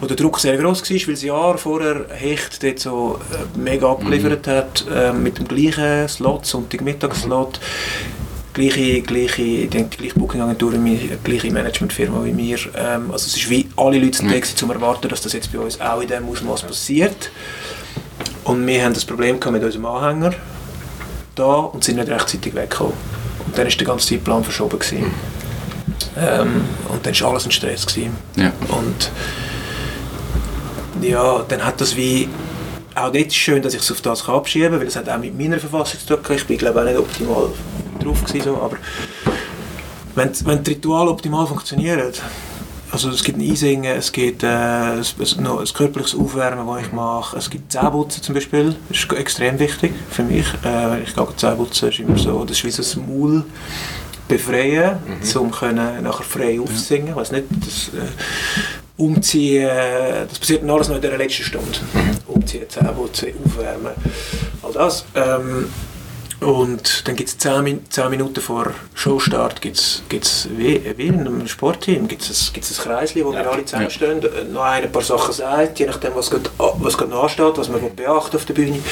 wo der Druck sehr gross war, weil das Jahr vorher Hecht dort so äh, mega abgeliefert hat, äh, mit dem gleichen Slot, Sonntagmittagsslot, gleiche, gleiche, ich die gleiche Booking-Agentur, wir, gleiche Managementfirma wie wir. Ähm, also es ist wie alle Leute sind da gewesen, um zu erwarten, dass das jetzt bei uns auch in diesem Ausmaß passiert. Und wir haben das Problem mit unserem Anhänger da und sind nicht rechtzeitig weggekommen. Und dann war der ganze Zeitplan verschoben. Gewesen. Ähm, und dann war alles ein Stress. Gewesen. Ja. Und ja, dann hat das wie auch dort ist schön, dass ich es auf das kann abschieben kann, weil es hat auch mit meiner Verfassung zu tun. Ich bin glaube auch nicht optimal drauf gewesen, so, aber wenn, wenn die Rituale optimal funktionieren, also es gibt ein Einsingen, es gibt äh, ein, ein, noch ein körperliches Aufwärmen, das ich mache, es gibt Zähneputzen zum Beispiel, das ist extrem wichtig für mich. Äh, ich gehe Zähneputzen, ist immer so, das ist wie so ein Maul befreien, um können nachher frei aufsingen. Ich weiß nicht, das äh, Umziehen, das passiert alles noch in der letzten Stunde. Umziehen, Zähneputzen, aufwärmen, all das. Ähm, und dann gibt es 10, Min 10 Minuten vor Showstart gibt's, gibt's wie, wie in einem Sportteam gibt's ein, gibt's ein Kreisli, wo wir alle zusammenstehen, äh, noch ein paar Sachen sagt, je nachdem was gerade, a- was gerade noch ansteht, was man beachten auf der Bühne. Und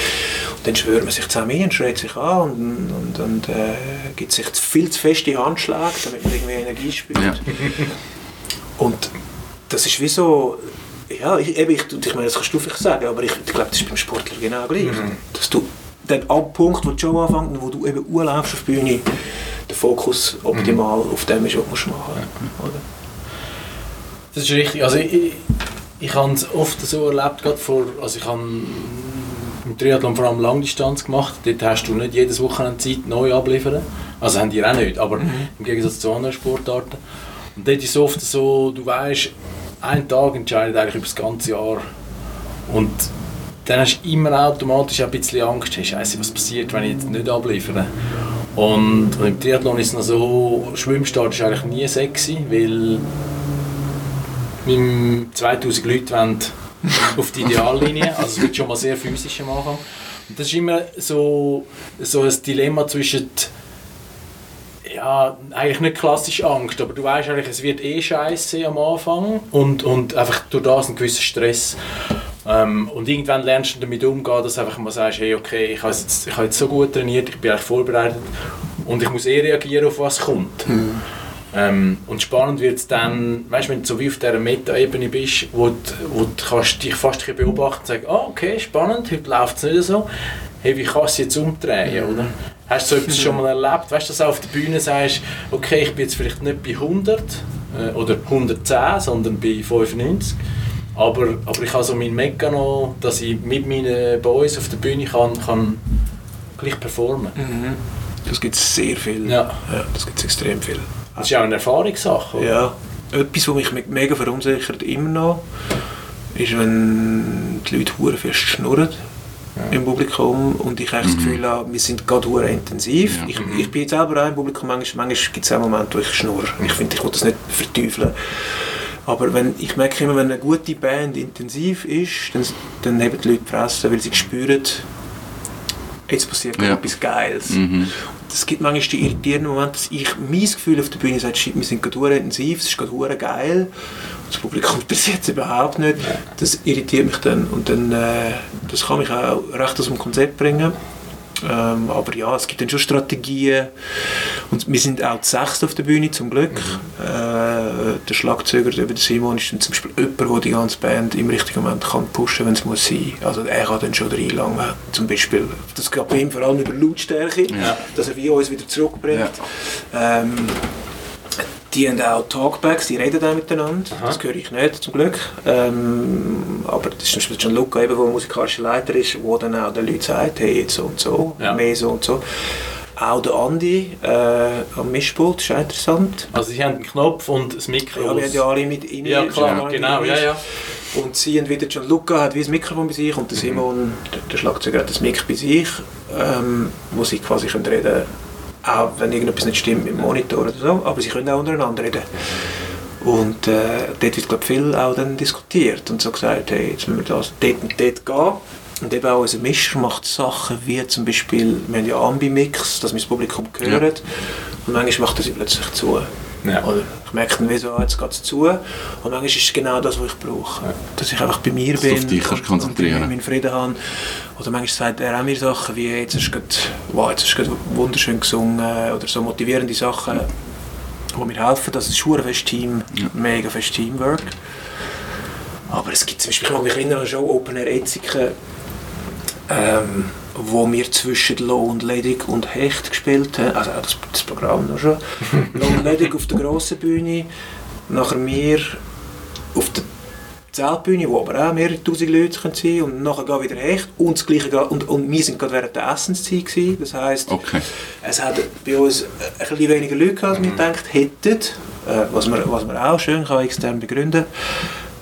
dann schwört man sich zusammen ein, schreit sich an und, und, und äh, gibt sich viel zu feste Handschläge, damit man irgendwie Energie spürt. Ja. Und das ist wie so, ja, ich, eben, ich, ich meine, das kannst du vielleicht sagen, aber ich, ich glaube, das ist beim Sportler genau gleich. Dass du dann ab Punkt, wo die Show anfängt und wo du eben urlaufst auf die Bühne, der Fokus optimal auf dem ist, was du machen musst. Das ist richtig. Also ich, ich, ich habe es oft so erlebt, gerade vor, also ich habe im Triathlon vor allem Langdistanz gemacht. Dort hast du nicht jedes Wochenende Zeit, neu abliefern. Also haben die auch nicht, aber im Gegensatz zu anderen Sportarten. Und dort ist es oft so, du weißt, ein Tag entscheidet eigentlich über das ganze Jahr. Und dann hast du immer automatisch ein bisschen Angst, hey, Scheiße, was passiert, wenn ich jetzt nicht abliefere. Und, im Triathlon ist es noch so, Schwimmstart ist eigentlich nie sexy, weil mit 2000 Leute wollen auf die Ideallinie. Also es wird schon mal sehr physisch am Anfang. Und das ist immer so, so ein Dilemma zwischen ja, eigentlich nicht klassisch Angst, aber du weißt eigentlich, es wird eh scheiße am Anfang und, und einfach durch das ein gewisser Stress. Ähm, und irgendwann lernst du damit umgehen, dass du einfach mal sagst, hey, okay, ich habe jetzt, ich habe jetzt so gut trainiert, ich bin eigentlich vorbereitet und ich muss eh reagieren auf was kommt. Ähm, und spannend wird es dann, weißt, wenn du so wie auf dieser Meta-Ebene bist, wo, du, wo du kannst dich fast beobachten und sagen, ah, okay, spannend, heute läuft es nicht so. Hey, wie kannst du es jetzt umdrehen, oder? Hast du so etwas schon mal erlebt? Weißt du, dass du auf der Bühne sagst, okay, ich bin jetzt vielleicht nicht bei 100 äh, oder 110, sondern bei 95. Aber, aber ich habe so meinen Mechanismus, dass ich mit meinen Boys auf der Bühne kann, kann gleich performen. Das gibt es sehr viel. Ja. ja das gibt es extrem viel. Das ist auch eine Erfahrungssache. oder? Ja, etwas, was mich me- mega verunsichert, immer noch, ist, wenn die Leute hure fest schnurren im Publikum und ich eigentlich das Gefühl habe, wir sind gerade hure intensiv. Ja. Ich, ich bin jetzt selber auch im Publikum, manchmal, manchmal gibt es auch Momente, wo ich schnurre. Ich finde, ich will das nicht verteufeln. Aber wenn, ich merke immer, wenn eine gute Band intensiv ist, dann, dann haben die Leute die Fresse, weil sie spüren, jetzt passiert Ja. etwas Geiles. Mhm. Es gibt manchmal die irritierenden Momente, dass ich mein Gefühl auf der Bühne sage, shit, wir sind gerade intensiv, es ist gerade geil. Und das Publikum interessiert es überhaupt nicht. Das irritiert mich dann. Und dann, äh, das kann mich auch recht aus dem Konzept bringen. Ähm, aber ja, es gibt dann schon Strategien. Und wir sind auch zu sechst auf der Bühne, zum Glück. Äh, der Schlagzeuger, der Simon, ist dann zum Beispiel jemand, der die ganze Band im richtigen Moment kann pushen wenn es muss sein. Also er kann dann schon reinlangen. Zum Beispiel, das geht bei ihm vor allem über Lautstärke, Ja. dass er wie uns wieder zurückbringt. Ähm, die haben auch Talkbacks, die reden auch miteinander. Das höre ich nicht, zum Glück. Ähm, aber das ist zum Beispiel John Luca, eben, der musikalischer Leiter ist, der dann auch den Leuten sagt, hey, jetzt so und so, Ja. mehr so und so. Auch der Andi äh, am Mischpult, ist auch interessant. Also sie haben einen Knopf und das Mikro. Ja, wir haben ja alle mit rein. Ja, klar, genau, ja, ja. Und sie haben wieder John Luca hat wie das Mikrofon bei sich und der Simon, der, der Schlagzeuger, hat das Mic bei sich, ähm, wo sie quasi können reden auch wenn irgendetwas nicht stimmt mit dem Monitor oder so, aber sie können auch untereinander reden. Und äh, dort wird glaub, viel auch dann diskutiert und so gesagt, hey, jetzt müssen wir das dort und dort gehen. Und eben auch unser Mischer macht Sachen wie zum Beispiel, wir haben ja Ambi-Mix, dass wir das Publikum hören. Und manchmal macht er sie plötzlich zu. Ja. Oder ich merke dann wie so, ah, jetzt geht es zu. Und manchmal ist es genau das, was ich brauche. Dass ich einfach bei mir Dass du bin auf dich kannst konzentrieren. und meinen Frieden habe. Oder manchmal sagt er auch mir Sachen wie, jetzt hast du gerade, wow, jetzt hast du wunderschön gesungen oder so motivierende Sachen, die mir helfen. Das ist ein fest Team, mega fest Teamwork. Aber es gibt zum Beispiel, ich mag mich erinnern an schon Open Air Etziken, ähm, wo wir zwischen Low und Ledig und Hecht gespielt haben, also das, das Programm noch schon. Low und Ledig auf der grossen Bühne, nachher wir auf der Zeltbühne, wo aber auch mehrere tausend Leute können sein und nachher gehen wieder Hecht und das gleiche geht- und, und wir sind gerade während der Essenszeit gewesen, das heisst, Okay. es hat bei uns ein bisschen weniger Leute gehabt, als wir gedacht hätten, äh, was, man, was man auch schön kann extern begründen.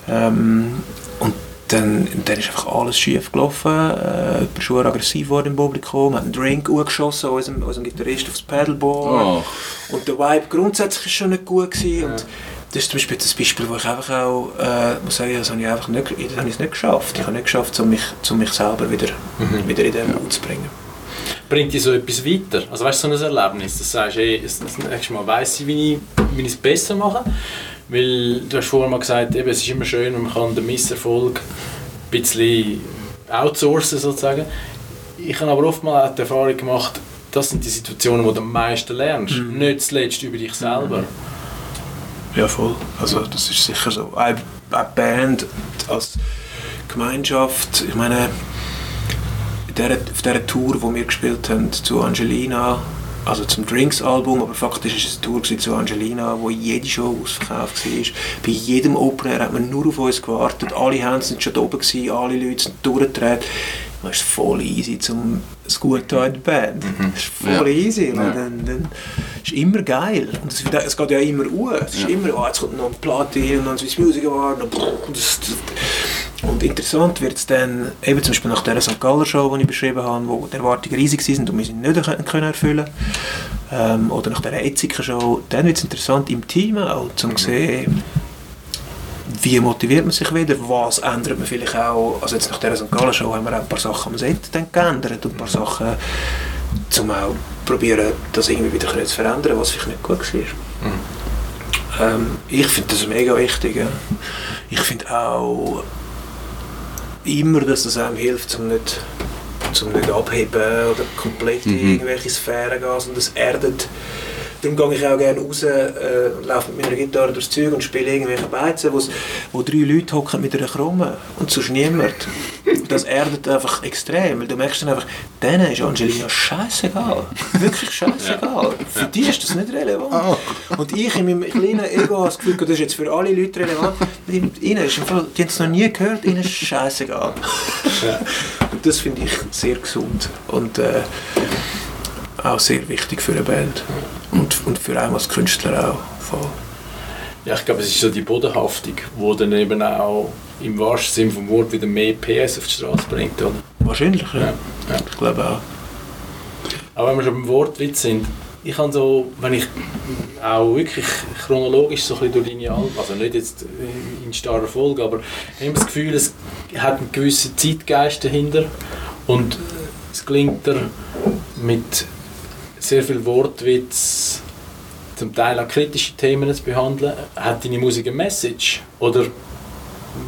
Ähm, Und dann, dann ist einfach alles schief gelaufen. Äh, jemand ist schon aggressiv geworden im Publikum, hat einen Drink geschossen, unserem, unserem Gitarrist aufs Pedalboard. Oh. Und der Vibe grundsätzlich ist schon nicht gut gewesen. Und das ist zum Beispiel das Beispiel, wo ich einfach auch äh, muss sagen, das habe ich einfach nicht, das habe ich nicht geschafft. Ich habe nicht geschafft, um mich, um mich selber wieder, wieder in den Mut zu bringen. Bringt dich so etwas weiter? Also weißt du, so ein Erlebnis, dass du sagst, hey, das das nächste Mal weiss ich, wie ich, wie ich es besser mache. Weil du hast vorher mal gesagt, eben, es ist immer schön, wenn man kann den Misserfolg ein bisschen outsourcen sozusagen. Ich habe aber oft mal die Erfahrung gemacht, das sind die Situationen, wo du am meisten lernst. Nicht zuletzt über dich selber. Ja, voll. Also das ist sicher so. Eine, Band als Gemeinschaft, ich meine, in der, auf dieser Tour, die wir gespielt haben zu Angelina, also zum Drinks-Album, aber faktisch war es eine Tour zu Angelina, wo jede Show ausverkauft war. Bei jedem Open Air hat man nur auf uns gewartet, alle Hands sind schon da oben, gewesen, alle Leute sind durchgedreht. Es ist voll easy, zum es gut in der Band. Es ist voll Ja. easy. weil Ja. Dann, dann ist immer geil. Und es, es geht ja immer um. Es ist Ja. immer, oh, jetzt kommt noch eine Platte und dann Swiss Music Award. Und, das, das, und interessant wird es dann, eben zum Beispiel nach der St. Galler Show, die ich beschrieben habe, wo die Erwartungen riesig waren und wir sie nicht können, können erfüllen ähm, Oder nach der Etziker Show, dann wird es interessant im Team auch, zu sehen, wie motiviert man sich wieder, was ändert man vielleicht auch, also jetzt nach der St. Gallen Show haben wir auch ein paar Sachen am Set dann geändert und ein paar Sachen, um auch probieren, das irgendwie wieder zu verändern, was vielleicht nicht gut war. Ähm, ich finde das mega wichtig. Ja. Ich finde auch immer, dass das einem hilft, um nicht, zum nicht abheben oder komplett in Mhm. irgendwelche Sphären gehen, sondern das erdet. Darum gehe ich auch gerne raus äh, und laufe mit meiner Gitarre durchs Zeug und spiele irgendwelche Beizen, wo drei Leute hocken mit einer Krumme und sonst niemand. Das erdet einfach extrem, weil du merkst dann einfach, denen ist Angelina scheißegal. Wirklich scheißegal. Für die ist das nicht relevant. Und ich in meinem kleinen Ego habe das Gefühl, das ist jetzt für alle Leute relevant. Ihnen ist im Fall, die haben es noch nie gehört, ihnen ist scheißegal. Und das finde ich sehr gesund und äh, auch sehr wichtig für eine Band. Und, und für einen als Künstler auch. Voll. Ja, ich glaube, es ist so die Bodenhaftung, die dann eben auch im wahrsten Sinne vom Wort wieder mehr PS auf die Straße bringt, oder? Wahrscheinlich, ja. Ja, ja. Ich glaube auch. Aber wenn wir schon beim Wortwitz sind, ich habe so, wenn ich auch wirklich chronologisch so ein bisschen durch deine Alben, also nicht jetzt in starrer Folge, aber ich habe das Gefühl, es hat einen gewissen Zeitgeist dahinter und es gelingt dir mit sehr viel Wortwitz zum Teil auch kritische Themen zu behandeln. Hat deine Musik eine Message? Oder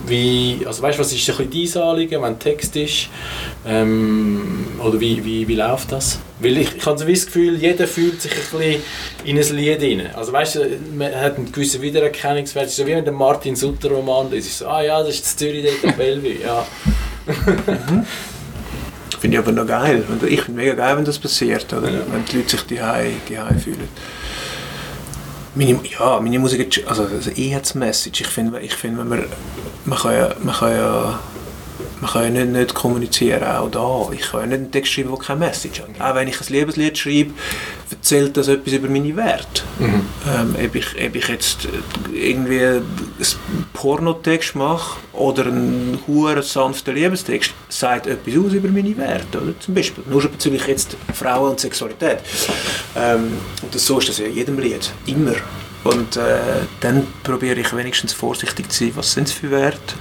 wie, also weißt, was ist ein bisschen dein Anliegen, wenn Text ist? Ähm, oder wie, wie, wie läuft das? Weil ich, ich habe so das Gefühl, jeder fühlt sich ein bisschen in ein Lied rein. Also weißt du, man hat einen gewissen Wiedererkennungswert. So wie wenn der Martin Sutter Roman ist. so, ah ja, das ist das Zürich am Bellevue. Ja. Finde ich aber noch geil. Und Ich finde mega geil, wenn das passiert, oder? Ja. wenn die Leute sich die fühlen. Meine, ja, meine Musik also, also ich hat Message. Ich finde, ich finde wenn man, man kann ja, man kann ja, man kann ja nicht, kommunizieren, auch da. Ich kann nicht einen Text schreiben, der keine Message hat. Auch wenn ich ein Liebeslied schreibe, erzählt das etwas über meine Werte. Mhm. Ähm, ob, ich, ob ich jetzt irgendwie einen Pornotext mache oder einen hohen sanften Liebestext, sagt etwas aus über meine Werte. Oder? Zum Beispiel. Nur schon bezüglich jetzt Frauen und Sexualität. Ähm, und das, so ist das ja in jedem Lied. Immer. Und äh, dann probiere ich wenigstens vorsichtig zu sein, was sind es für Werte?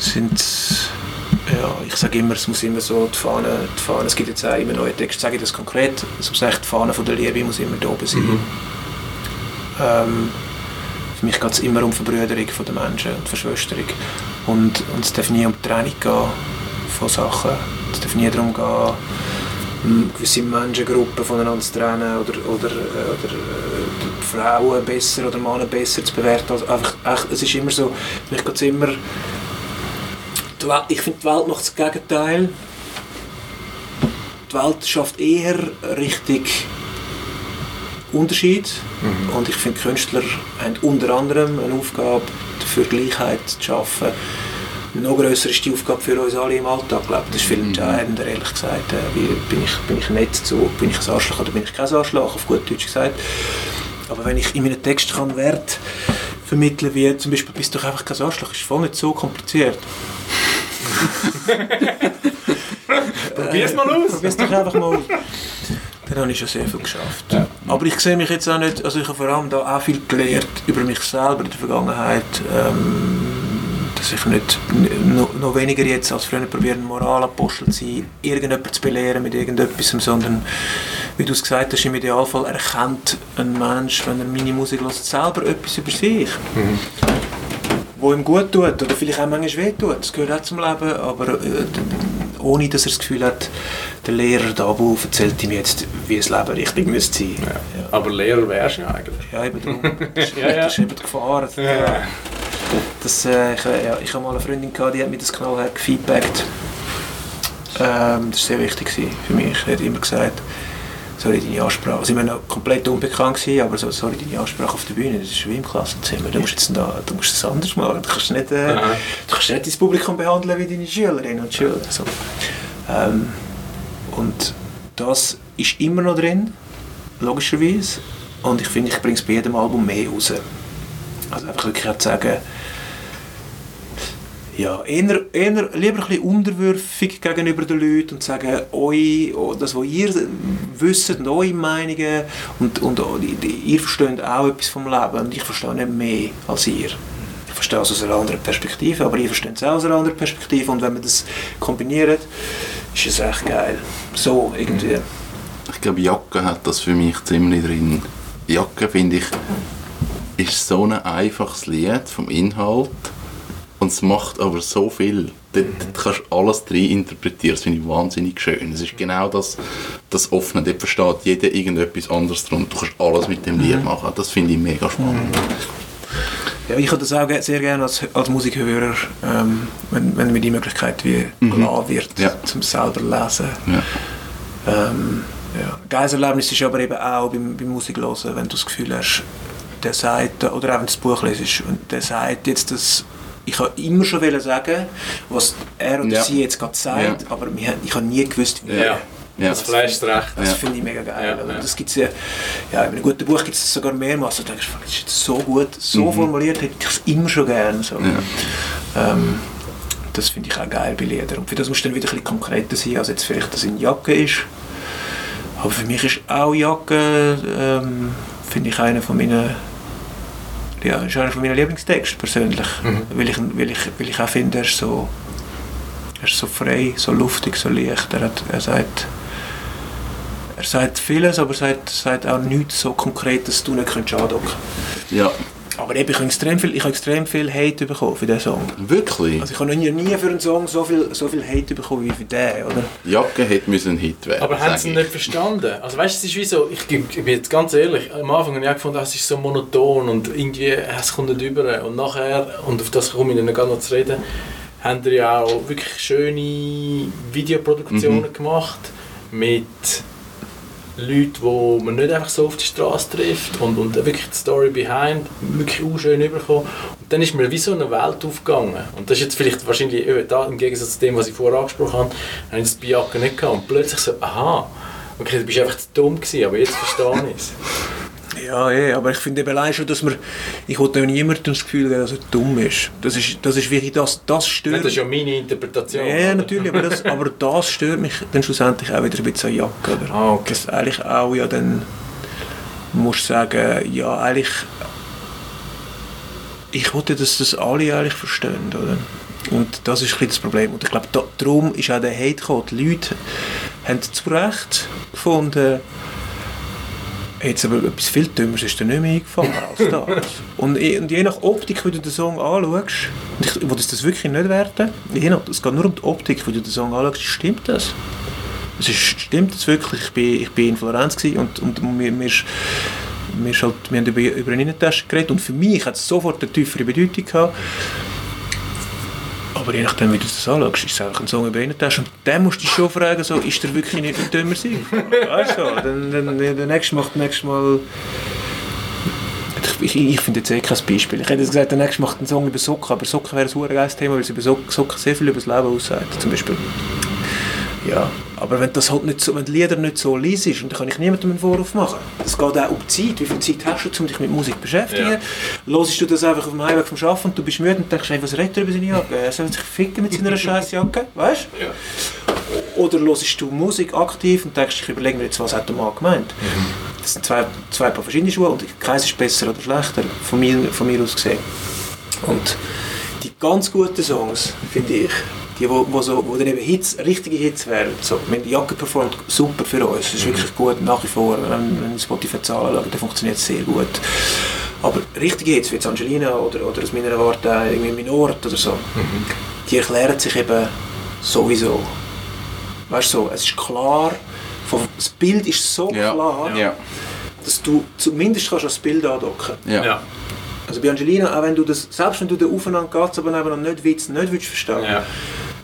Sind ja, ich sage immer, es muss immer so, die Fahne, die Fahne es gibt jetzt auch immer neue Texte, sage ich das konkret, es muss echt die Fahne von der Liebe muss immer da oben sein. Mhm. Ähm, für mich geht es immer um Verbrüderung von den Menschen und Verschwösterung. Und, und es darf nie um die Trennung gehen von Sachen. Es darf nie darum gehen, m, gewisse Menschengruppen voneinander zu trennen oder, oder, äh, oder äh, Frauen besser oder Männer besser zu bewerten. Also einfach, echt, es ist immer so, für mich geht es immer ich finde, die Welt macht das Gegenteil. Die Welt schafft eher richtig Unterschied. Und ich finde, Künstler haben unter anderem eine Aufgabe, für Gleichheit zu schaffen. Noch grösser ist die Aufgabe für uns alle im Alltag. Glaube ich. Das ist viel entscheidender, ehrlich gesagt. Äh, Wie, bin, ich, bin ich nett zu, bin ich ein Arschloch oder bin ich kein Arschloch, auf gut Deutsch gesagt. Aber wenn ich in meinen Text kann Wert vermitteln wie zum Beispiel, bist du doch einfach kein Arschloch, ist voll nicht so kompliziert. Probier's mal aus! Probier's doch einfach mal aus. Dann habe ich schon sehr viel geschafft. Ja. Aber ich sehe mich jetzt auch nicht, also ich habe vor allem da auch viel gelernt über mich selber in der Vergangenheit, ähm, dass ich nicht, noch, noch weniger jetzt als früher probieren, Moralapostel zu sein, irgendjemanden zu belehren mit irgendetwas, sondern, wie du es gesagt hast, im Idealfall erkennt ein Mensch, wenn er meine Musik hört, selber etwas über sich wo ihm gut tut oder vielleicht auch manchmal weh tut. Das gehört auch zum Leben, aber äh, ohne dass er das Gefühl hat, der Lehrer da wo erzählt ihm jetzt, wie das Leben richtig müsste sein. Ja. Aber Lehrer wärst du ja eigentlich. Ja, eben darum. Das ist, Ja, ja. ist eben die Gefahr. Ja. Das, äh, ich, äh, ja, ich habe mal eine Freundin gehabt, die hat mir das knallhart gefeedbackt. Ähm, das war sehr wichtig für mich. Sie hat immer gesagt, sorry, deine Ansprache. Also ich noch komplett unbekannt, gewesen, aber so, sorry, deine Ansprache auf der Bühne, das ist wie im Klassenzimmer. Du musst jetzt da, du musst es anders machen. Du kannst nicht, äh, du kannst nicht dein Publikum behandeln wie deine Schülerinnen und Schüler. So. Ähm, und das ist immer noch drin, logischerweise. Und ich finde, ich bringe es bei jedem Album mehr raus. Also einfach wirklich auch zu sagen, ja, eher, eher lieber ein bisschen unterwürfig gegenüber den Leuten und sagen, eu, oh, das, was ihr wisst und eure Meinungen und, und ihr versteht auch etwas vom Leben und ich verstehe nicht mehr als ihr. Ich verstehe es aus einer anderen Perspektive, aber ihr versteht es auch aus einer anderen Perspektive und wenn man das kombiniert, ist es echt geil. So irgendwie. Ich glaube, Jacke hat das für mich ziemlich drin. Jacke, finde ich, ist so ein einfaches Lied vom Inhalt und es macht aber so viel. Dort, dort kannst du alles drin interpretieren. Das finde ich wahnsinnig schön. Es ist genau das, das Offene. Dort versteht jeder irgendetwas anderes drunter. Du kannst alles mit dem Lied machen. Das finde ich mega spannend. Ja, ich habe das auch sehr gerne als, als Musikhörer, ähm, wenn, wenn mir die Möglichkeit wie gelassen wird, Ja. zum selber lesen. Ja. Ähm, ja. Geiles Erlebnis ist aber eben auch beim, beim Musikhören, wenn du das Gefühl hast, der sagt, oder auch wenn du das Buch lesest, und der sagt jetzt, dass ich habe immer schon wollen sagen, was er oder Ja. sie jetzt gerade sagt, Ja. aber ich habe nie gewusst, wie. Ja. Ja. Das flasht recht. Das Ja. finde ich mega geil. Ja, ja. Das gibt's ja, ja, in einem guten Buch gibt es sogar mehrmals. Du denkst, das ist jetzt so gut, so Mhm. formuliert, hätte ich es immer schon gern. So. Ähm, das finde ich auch geil bei Liedern. Und für das muss dann wieder ein bisschen konkreter sein, als jetzt vielleicht das in Jacke ist. Aber für mich ist auch Jacke, ähm, finde ich, einer von meinen ja, ist einer von meinen Lieblingstexte persönlich. Mhm. Weil, ich, weil, ich, weil ich auch finde, er ist so, er ist so frei, so luftig, so leicht. Er, hat, er sagt er sagt vieles, aber er sagt, sagt auch nichts so konkret, dass du nicht könntest andocken Ja. Aber eben, ich habe extrem viel, ich habe extrem viel Hate bekommen für diesen Song. Wirklich? Also ich habe noch nie, nie für einen Song so viel, so viel Hate bekommen wie für den, oder? Jacke hätte müssen ein Hit werden. Aber haben sie ihn nicht verstanden? Also weißt du, es ist wie so, ich, ich bin jetzt ganz ehrlich, am Anfang habe ich auch gefunden, es ist so monoton und irgendwie, es kommt nicht über. Und nachher, und auf das komme ich dann gar noch zu reden, haben die ja auch wirklich schöne Videoproduktionen Mhm. gemacht mit Leuten, die man nicht einfach so auf die Straße trifft und, und wirklich die Story behind wirklich auch schön überkommen. Und dann ist mir wie so eine Welt aufgegangen. Und das ist jetzt vielleicht wahrscheinlich da, im Gegensatz zu dem, was ich vorher angesprochen habe, habe ich das bei Jacke nicht gehabt. Und plötzlich so, aha, okay, du bist einfach zu dumm gewesen, aber jetzt verstehe ich es. Ja, eh, aber ich finde eben allein schon, dass man, ich wollte niemandem das Gefühl geben, dass er dumm ist. Das ist, das ist wirklich, das, das stört Das ist ja meine Interpretation. Ja, oder? natürlich, aber das, aber das stört mich dann schlussendlich auch wieder ein bisschen an Jacke. Oder? Ah, okay. Das eigentlich auch, ja, dann musst du sagen, ja, eigentlich, ich wollte, dass das alle eigentlich verstehen, oder? Und das ist ein bisschen das Problem. Und ich glaube, da, darum ist auch der Hate gekommen. Die Leute haben zu Recht gefunden, Jetzt aber etwas viel Dümmeres ist dir nicht mehr eingefallen als das. und, je- und je nach Optik, wie du den Song anschaust, und ich will das wirklich nicht werten, je nach, es geht nur um die Optik, wie du den Song anschaust, stimmt das? Es ist, stimmt das wirklich? Ich bin, ich bin in Florenz und, und mir, mir, ist, mir ist halt, wir haben über, über eine Innentasche geredet und für mich hat es sofort eine tiefere Bedeutung gehabt. Aber je nachdem, wie du das anschaust, ist es einfach ein Song über Innentasche. Und dann musst du dich schon fragen, so, ist der wirklich nicht ein dümmer sein? Weißt du, dann, dann, der nächste macht nächstes Mal... Ich, ich, ich finde jetzt eh kein Beispiel. Ich hätte jetzt gesagt, der nächste macht einen Song über Socken, aber Socken wäre ein geiles Thema, weil sie über Socken, Socken sehr viel über das Leben aussagt, zum Beispiel. Ja, aber wenn das halt nicht so, wenn die Lieder nicht so leise ist, dann kann ich niemandem einen Vorwurf machen. Es geht auch um Zeit. Wie viel Zeit hast du, um dich mit Musik zu beschäftigen? Ja. Hörst du das einfach auf dem Heimweg vom Arbeiten und du bist müde und denkst, hey, was redet er über seine Jacke? Er soll sich ficken mit seiner scheiß Jacke, weißt du? Ja. Oder hörst du Musik aktiv und denkst, ich überlege mir jetzt, was hat der Mann gemeint? Das sind zwei, zwei paar verschiedene Schuhe und keins ist besser oder schlechter, von mir, von mir aus gesehen. Und die ganz guten Songs, finde ich, die, wo, wo, so, wo dann eben Hits, richtige Hits wären, so, wenn die Jacke performt super für uns, das ist wirklich gut nach wie vor, wenn, wenn ich Spotify-Zahlen schaue, dann funktioniert es sehr gut. Aber richtige Hits, wie jetzt Angelina oder, oder aus meiner Warte irgendwie Minort oder so, die erklären sich eben sowieso. Weißt du, so, es ist klar, vom- das Bild ist so Ja. klar, Ja. dass du zumindest kannst das Bild andocken Ja. Ja. Also bei Angelina, auch wenn du das, selbst wenn du den Aufeinander gehst, aber nebeneinander nicht willst, nicht willst verstehen, Ja.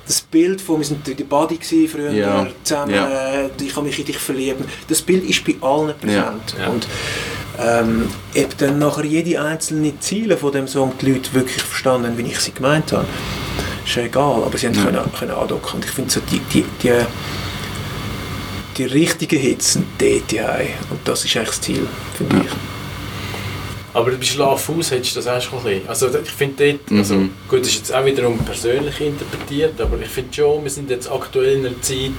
Das Bild von, wir sind in der Body gewesen früher, Ja. zusammen, Ja. äh, ich kann mich in dich verlieben, das Bild ist bei allen präsent. Ja. Und ähm, ob dann nachher jede einzelne Ziele von dem Song die Leute wirklich verstanden wie ich sie gemeint habe, ist ja egal, aber sie haben Ja. können, können andocken. Und ich finde so, die, die, die, die richtigen Hits sind dort die Und das ist eigentlich das Ziel, finde ich. Aber bei Schlafhaus hättest du das auch schon ein bisschen. Also ich finde dort, Mhm. also gut, das ist jetzt auch wiederum persönlich interpretiert, aber ich finde schon, wir sind jetzt aktuell in einer Zeit,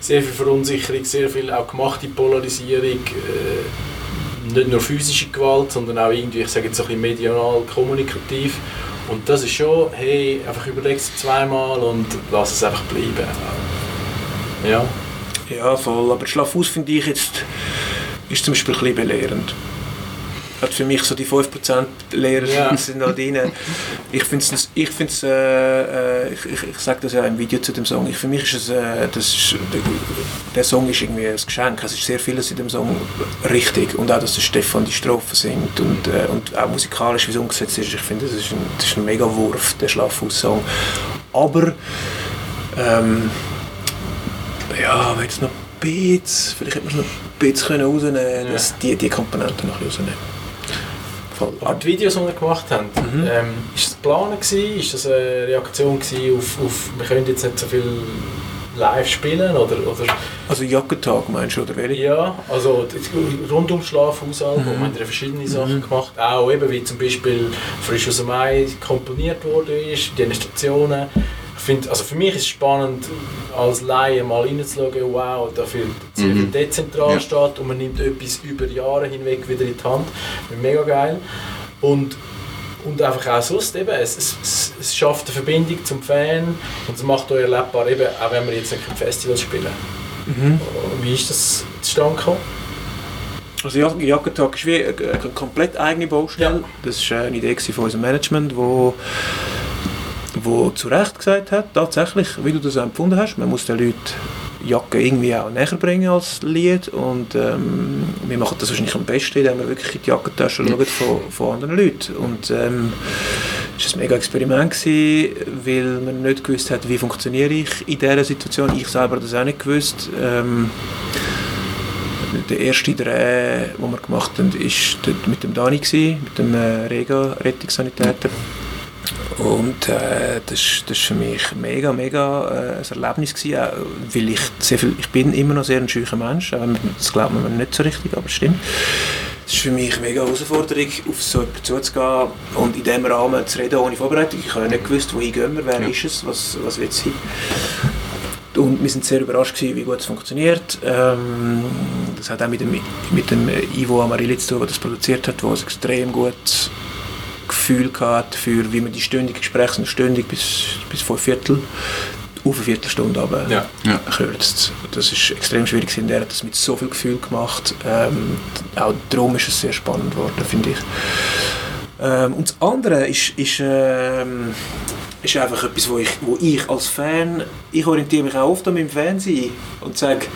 sehr viel Verunsicherung, sehr viel auch gemachte Polarisierung, äh, nicht nur physische Gewalt, sondern auch irgendwie, ich sage jetzt so ein bisschen medial, kommunikativ. Und das ist schon, hey, einfach überleg es zweimal und lass es einfach bleiben. Ja. Ja, voll. Aber Schlafhaus finde ich jetzt, ist zum Beispiel ein bisschen belehrend. Hat für mich so die 5% Lehrer Ja. sind da drin. Ich finde es, ich, find's, äh, äh, ich, ich, ich sage das ja im Video zu dem Song, ich, für mich ist es, äh, das ist, der, Song ist irgendwie ein Geschenk. Es ist sehr vieles in dem Song richtig. Und auch, dass der Stefan die Strophen singt und, äh, und auch musikalisch, wie es umgesetzt ist. Ich finde, das ist ein, das ist ein mega Wurf, der Schlafhaus-Song. Aber, ähm, ja, wenn jetzt noch ein bisschen, vielleicht hätte man es noch ein bisschen können rausnehmen können, dass die, die Komponenten noch rausnehmen. Voll. Aber die Videos, die wir gemacht haben, Mhm. ähm, ist das geplant gewesen? Ist das eine Reaktion gewesen auf, auf wir können jetzt nicht so viel live spielen oder, oder Also Jackentag meinst du, oder welche? ja, also das rundum Schlafhausalbum Mhm. haben wir verschiedene Sachen gemacht, auch eben wie zum Beispiel «Frisch aus dem Mai» komponiert ist, die Stationen. Ich finde, also für mich ist es spannend, als Laie mal reinzuschauen, wow, dafür Zürich Mhm. dezentral Ja. steht und man nimmt etwas über Jahre hinweg wieder in die Hand. Mega geil. Und und einfach auch sonst eben, es, es, es, schafft eine Verbindung zum Fan und es macht euch erlebbar, eben, auch wenn wir jetzt nicht im Festival spielen. Mhm. Wie ist das zustande gekommen? Also Jackentag ist wie eine, eine komplett eigene Baustelle. Ja. Das war eine Idee von unserem Management, wo, wo zu Recht gesagt hat, tatsächlich, wie du das empfunden hast, man muss den Leuten Jacke irgendwie auch näher bringen als Lied und ähm, wir machen das wahrscheinlich am besten, indem wir wirklich in die Jackentasche schauen von, von anderen Leuten und ähm, es war ein mega Experiment, gewesen, weil man nicht gewusst hat, wie funktioniere ich in dieser Situation. Ich selber das auch nicht gewusst. Ähm, der erste Dreh, den wir gemacht haben, war mit dem Dani, mit dem äh, Rega-Rettungssanitäter. Und äh, das, ist für mich mega, mega äh, ein Erlebnis gewesen, auch weil ich sehr viel, ich bin immer noch sehr ein scheuer Mensch, man- das glaubt man nicht so richtig, aber es stimmt. Es ist für mich eine mega Herausforderung, auf so jemanden zuzugehen und in diesem Rahmen zu reden ohne Vorbereitung. Ich habe nicht gewusst, wohin gehen wir, wer Ja. ist es, was, was wird es sein. Und wir sind sehr überrascht gewesen, wie gut es funktioniert. Ähm, das hat auch mit dem, mit dem Ivo Amarilli zu tun, der das produziert hat, der ein extrem gutes Gefühl hatte für, wie man die stündige Gespräche sind stündig bis, bis fünf Viertel auf eine Viertelstunde aber Ja. Ja. kürzt. Das ist extrem schwierig gewesen. Der hat das mit so viel Gefühl gemacht. Ähm, auch darum ist es sehr spannend geworden, finde ich. Ähm, und das andere ist, ist, ähm, ist einfach etwas, wo ich, wo ich als Fan, ich orientiere mich auch oft an meinem Fernsehen und sage,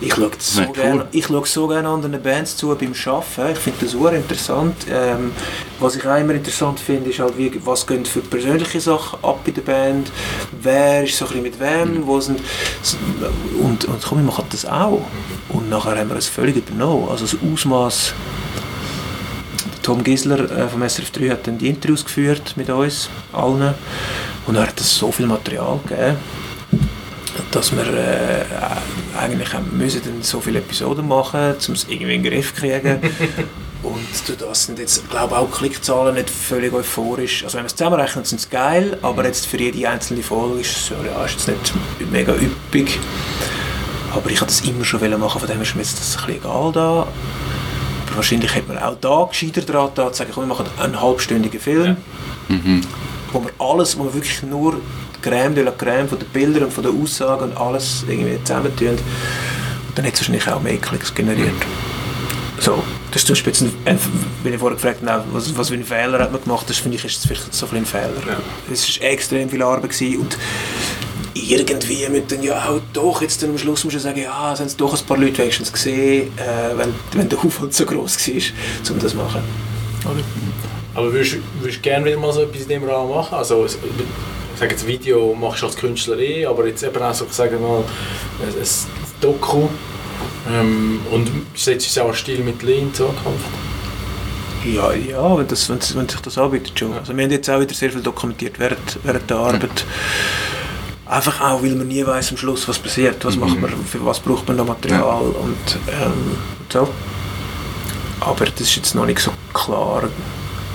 ich schaue so, Nein, cool. gerne, ich schaue so gerne anderen Bands zu beim Arbeiten. Ich finde das super interessant. Ähm, was ich auch immer interessant finde, ist halt, wie, was gehen für persönliche Sachen ab in der Band, wer ist so ein bisschen mit wem, wo sind, und, und komm, wir machen das auch. Und nachher haben wir es völlig übernommen. Also das Ausmaß Tom Gisler äh, vom SRF 3 hat dann die Interviews geführt mit uns allen und er hat es so viel Material gegeben, dass wir äh, eigentlich müssen dann so viele Episoden machen, um es irgendwie in den Griff zu kriegen. und durch das sind jetzt, glaube ich, auch die Klickzahlen nicht völlig euphorisch. Also wenn wir es zusammenrechnen, sind es geil, aber jetzt für jede einzelne Folge ist es so, ja, ist jetzt nicht mega üppig. Aber ich wollte das immer schon machen, von dem ist mir jetzt das ein bisschen egal da. Aber wahrscheinlich hätte man auch da gescheiter dran da zu sagen, komm, wir machen einen halbstündigen Film, Mhm. wo wir alles, wo wir wirklich nur Crème de la Crème von den Bildern und von den Aussagen und alles irgendwie zusammentun. Und dann hat es wahrscheinlich auch mehr Klicks generiert. So, das ist zum Beispiel ein, wenn ich vorher gefragt habe, was, was für einen Fehler hat man gemacht, das finde ich ist vielleicht so ein, Fehler. Ja. Es war extrem viel Arbeit gewesen und irgendwie mit dann ja auch doch jetzt dann am Schluss musst du sagen, ja, es haben doch ein paar Leute wenigstens gesehen, äh, wenn, wenn der Aufwand so groß war, um das zu machen. Oder? Aber würdest du gerne wieder mal so etwas in dem Rahmen machen? Also, sage jetzt, Video machst du als Künstler eh, aber jetzt eben auch so, ich sage mal, ein, ein Doku ähm, und setzt es auch Stil mit in Zukunft. Ja, ja wenn, das, wenn, wenn sich das anbietet schon. Also wir haben jetzt auch wieder sehr viel dokumentiert während, während der Arbeit. Einfach auch, weil man nie weiß am Schluss, was passiert, was macht man, für was braucht man noch Material und ähm, so. Aber das ist jetzt noch nicht so klar.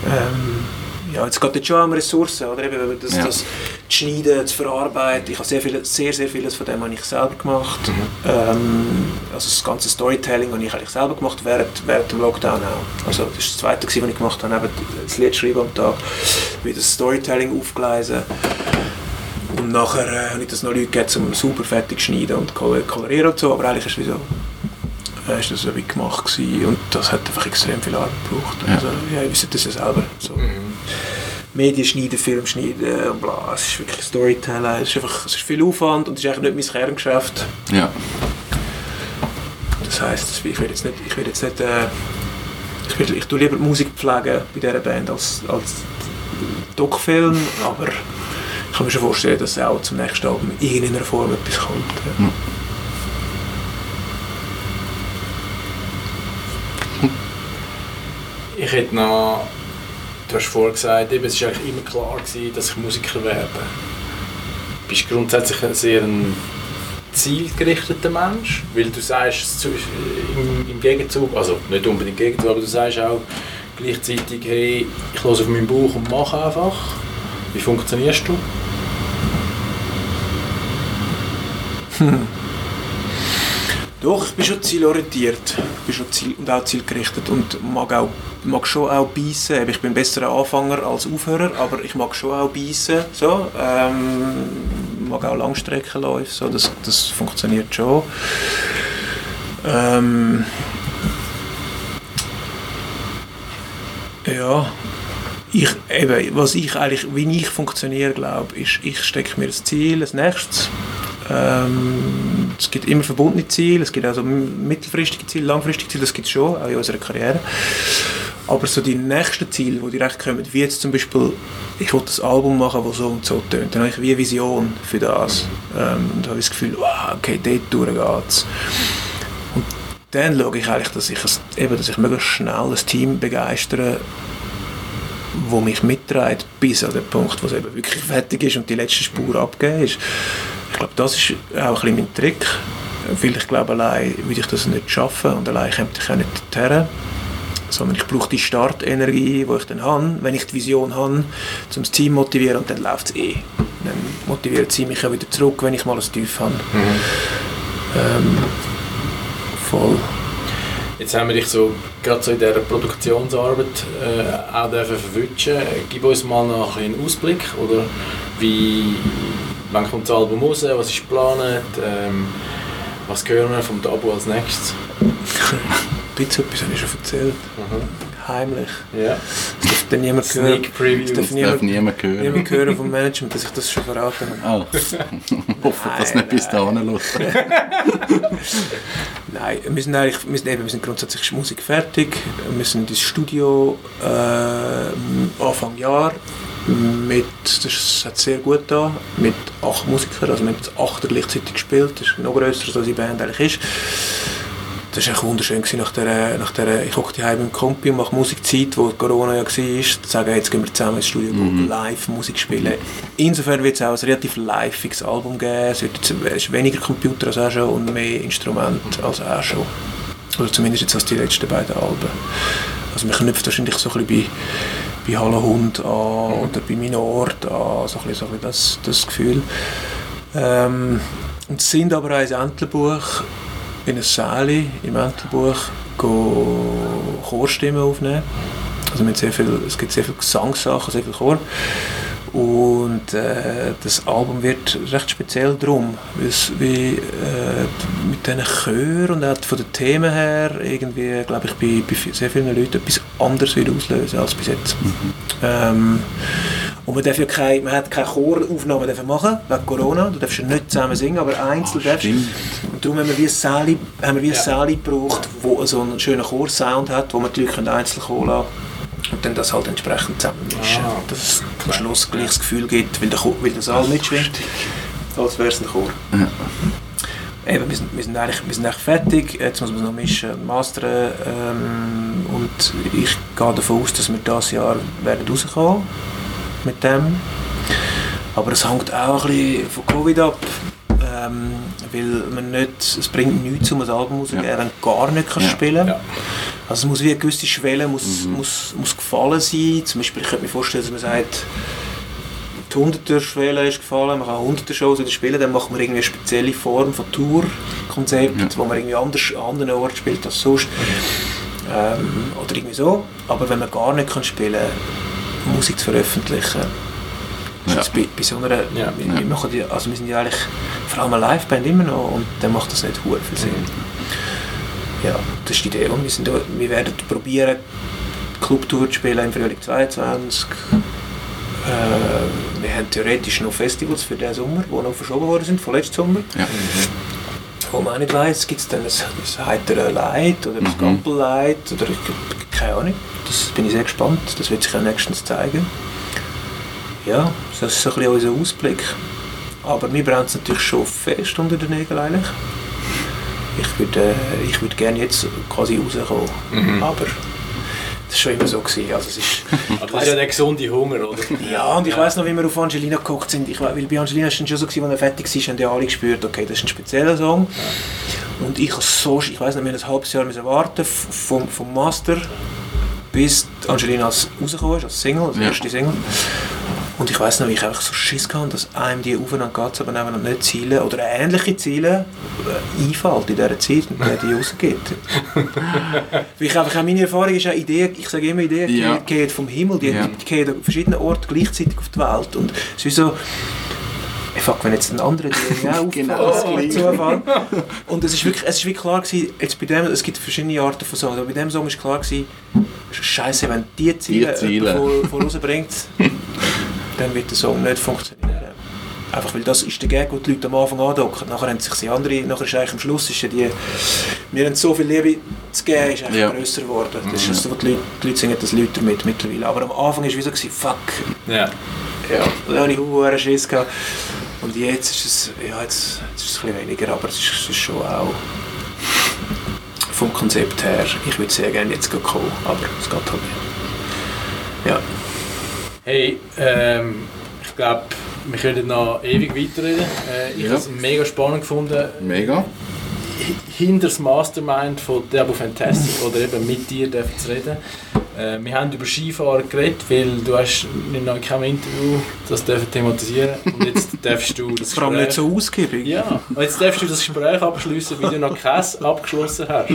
Ähm, ja, jetzt geht jetzt schon um Ressourcen, oder eben, wenn man das, Ja. das zu schneiden, zu verarbeiten. Ich habe sehr, viel, sehr, sehr vieles von dem habe ich selber gemacht. Ähm, also das ganze Storytelling habe ich eigentlich selber gemacht, während, während dem Lockdown auch. Also das war das Zweite, was ich gemacht habe, das Lied schreiben am Tag, wie das Storytelling aufgleisen. Und nachher äh, habe ich das noch Leute gegeben, um super fertig zu schneiden und kol- kolorieren und so, aber eigentlich ist es wie so äh, ist das so wie gemacht gewesen und das hat einfach extrem viel Arbeit gebraucht. Ja. Also, ja, ihr wisst das ja selber. So. Medien schneiden, Film schneiden und bla, es ist wirklich Storytelling, es ist einfach es ist viel Aufwand und es ist eigentlich nicht mein Kerngeschäft. Ja. Das heisst, ich will jetzt nicht, ich will jetzt nicht, äh, ich, will, ich tue lieber die Musik pflegen bei dieser Band als, als Doc-Film, aber ich kann mir schon vorstellen, dass auch zum nächsten Album in irgendeiner Form etwas kommt. Ja. Ich hätte noch, du hast vorher gesagt, eben, es war eigentlich immer klar, gewesen, dass ich Musiker werde. Du bist grundsätzlich ein sehr ein zielgerichteter Mensch? Weil du sagst im Gegenzug, also nicht unbedingt im Gegenzug, aber du sagst auch gleichzeitig, hey, ich höre auf meinen Bauch und mache einfach. Wie funktionierst du? Doch, ich bin schon zielorientiert. Ich bin schon ziel und auch zielgerichtet und mag, auch, mag schon auch beißen. Ich bin ein besserer Anfänger als Aufhörer, aber ich mag schon auch beißen. So. Ähm, mag auch Langstreckenläufe, so. das, das funktioniert schon. Ähm, ja, ich, eben, was ich eigentlich, wie ich funktioniere, glaube ist, ich stecke mir das Ziel, das nächstes. Ähm, es gibt immer verbundene Ziele, es gibt also mittelfristige Ziele, langfristige Ziele, das gibt es schon, auch in unserer Karriere. Aber so die nächsten Ziele, die direkt kommen, wie jetzt zum Beispiel, ich will das Album machen, das so und so tönt, dann habe ich wie eine Vision für das. Ähm, und habe ich das Gefühl, wow, okay, dort durch geht's. Und dann schaue ich eigentlich, dass ich, es, eben, dass ich möglichst schnell ein Team begeistere, wo mich mitträgt, bis an den Punkt, wo es eben wirklich fertig ist und die letzte Spur abgegeben ist. Ich glaube, das ist auch ein bisschen mein Trick, weil ich glaube, allein würde ich das nicht schaffen und allein kommt ich auch nicht dorthin. Sondern ich brauche die Startenergie, die ich dann habe, wenn ich die Vision habe, um das Team zu motivieren und dann läuft es eh. Dann motiviert sie mich auch wieder zurück, wenn ich mal ein Tief habe. Ähm, voll. Jetzt haben wir dich so, gerade so in dieser Produktionsarbeit äh, auch dürfen verwünschen. Gib uns mal noch ein einen Ausblick, oder wie, wann kommt das Album raus, was ist geplant, ähm, was hören wir vom Tabu als nächstes? Ein bisschen etwas habe ich schon erzählt. Heimlich. Ja, Das darf dann niemand hören. Sneak Preview. Das darf Das darf niemand, niemand hören. niemand hören vom Management, dass ich das schon verraten habe. Ah, hoffe, dass nicht bis dahin los. Nein, wir sind, eigentlich, wir, sind eben, wir sind grundsätzlich Musik fertig. Wir sind ins Studio äh, Anfang Jahr. Mit, das hat sehr gut da mit acht Musikern, also wir haben acht gleichzeitig gespielt. Das ist noch grösser, als die Band eigentlich ist. Das war echt wunderschön gewesen, nach der, nach der ich hocke daheim im Kompi und mache Musikzeit, wo Corona ja war, zu sagen, jetzt gehen wir zusammen ins Studio Mhm. live Musik spielen. Insofern wird es auch ein relativ liveiges Album geben. Es wird jetzt- es ist weniger Computer als auch schon und mehr Instrument als auch schon. Oder zumindest jetzt als die letzten beiden Alben. Also man knüpft wahrscheinlich so ein bisschen bei, bei Hallo Hund an oder bei Minort an, so ein bisschen, so ein bisschen das, das Gefühl. Ähm, und sind aber auch ein Entlebuch in einem Säle im Entlebuch Chorstimmen aufnehmen. Also sehr viel, es gibt sehr viele Gesangssachen, sehr viel Chor. Und äh, das Album wird recht speziell drum, weil es wie äh, mit diesen Chören und auch von den Themen her irgendwie, glaube ich, bei, bei sehr vielen Leuten etwas anderes wird auslösen als bis jetzt. Ähm, und man, darf ja keine, man hat keine Choraufnahmen dürfen machen wegen Corona. Du darfst ja nicht zusammen singen, aber einzeln darfst du. stimmt. Und darum haben wir wie ein Säle, haben wir wie ein Ja. Säle gebraucht, wo so einen schönen Chorsound hat, wo man die Leute einzeln kommen lassen und dann das halt entsprechend zusammenmischen. Ah, dass es am Schluss gleich das Gefühl gibt, weil der, Chor, weil der Saal mitschwingt, als wäre es ein Chor. Eben, wir, sind, wir, sind eigentlich, wir sind eigentlich fertig, jetzt muss man es noch mischen und mastern ähm, und ich gehe davon aus, dass wir dieses Jahr werden rauskommen mit dem. Aber es hängt auch ein bisschen von Covid ab, ähm, weil man nicht, es bringt nichts, um ein Album rauszugeben, Ja. wenn du gar nicht kannst Ja. spielen Ja. Also es muss wie eine gewisse Schwelle muss, muss, muss gefallen sein. Zum Beispiel, ich könnte mir vorstellen, dass man sagt, die 100er Schwelle ist gefallen, man kann 100er Shows wieder spielen, dann machen wir irgendwie eine spezielle Form von Tour-Konzept, Ja. wo man irgendwie anders, an anderen Orten spielt als sonst. Ähm, oder irgendwie so. Aber wenn man gar nicht kann spielen kann, Musik zu veröffentlichen, Ja. das bei, bei so einer, Ja. wir, wir machen die, also wir sind ja eigentlich vor allem eine Liveband immer noch und dann macht das nicht hure viel Sinn. Ja, das ist die Idee. Und wir, sind, wir werden probieren, Clubtour zu spielen im Frühling 22. Äh, wir haben theoretisch noch Festivals für diesen Sommer, die noch verschoben worden sind, von letzten Sommer. Ja. Wo man auch nicht weiss, gibt es dann ein, ein heitere Light oder ein Mhm. Light oder keine Ahnung. Das bin ich sehr gespannt. Das wird sich auch nächstens zeigen. Ja, das ist so ein bisschen unser Ausblick. Aber mir brennt es natürlich schon fest unter den Nägeln eigentlich. Ich würde, äh, ich würde gerne jetzt quasi rauskommen. Mhm. Aber Das war schon immer so. Gewesen. Also es ist, Aber das ist ja der gesunde Hunger, oder? ja, und ich weiss noch, wie wir auf Angelina geguckt sind. Ich, we- weil bei Angelina war es schon so, gewesen, als er fertig war, haben die alle gespürt, okay, das ist ein spezieller Song. Und ich habe so, ich weiss nicht, wir ein halbes Jahr müssen warten vom, vom Master bis Angelina rausgekommen ist, als Single, als Ja. erste Single. Und ich weiss noch, wie ich einfach so Schiss hatte, dass einem die aufeinander geht, aber nebeneinander nicht Ziele oder ähnliche Ziele äh, einfällt in dieser Zeit und der die rausgibt. Weil ich einfach auch meine Erfahrung ist auch Ideen, ich sage immer Ideen Ja. gehen- gehen vom Himmel, die, Ja. die gehen an verschiedenen Orten gleichzeitig auf die Welt und es ist so, ey, fuck, wenn jetzt ein anderer die auch Genau auffällt. Zufall. Und es ist wirklich, es ist wirklich klar gewesen, jetzt bei dem, es gibt verschiedene Arten von Songs, aber bei dem Song ist klar gewesen, Scheiße, wenn die Ziele, Die Ziele. vor- vorausbringt, dann wird der Song nicht funktionieren. Einfach weil das ist der Gag, den die Leute am Anfang andocken. Nachher haben sich die andere, nachher ist eigentlich am Schluss ist ja die, wir haben so viel Liebe zu geben, ist eigentlich Ja. grösser geworden. Das ist das, was die Leute, die Leute singen das Leute damit mittlerweile. Aber am Anfang war es wie so, gewesen, fuck, Ja. ja, da hatte ich hohen Schiss. Gehabt. Und jetzt ist es, ja, jetzt, jetzt ist es ein bisschen weniger, aber es ist, es ist schon auch vom Konzept her, ich würde sehr gerne jetzt gehen kommen, aber es geht halt nicht. Ja. Hey, ähm, ich glaube, wir können noch ewig weiterreden. Äh, ich Ja. habe es mega spannend gefunden. Mega. hinter das Mastermind von Debo Fantastic oder eben mit dir dürfen zu reden. Äh, wir haben über Skifahren geredet, weil du hast noch in keinem Interview das dürfen thematisieren und jetzt darfst du das Vor allem nicht so ausgiebig. ja, und jetzt darfst du das Gespräch abschließen, weil du noch keins abgeschlossen hast.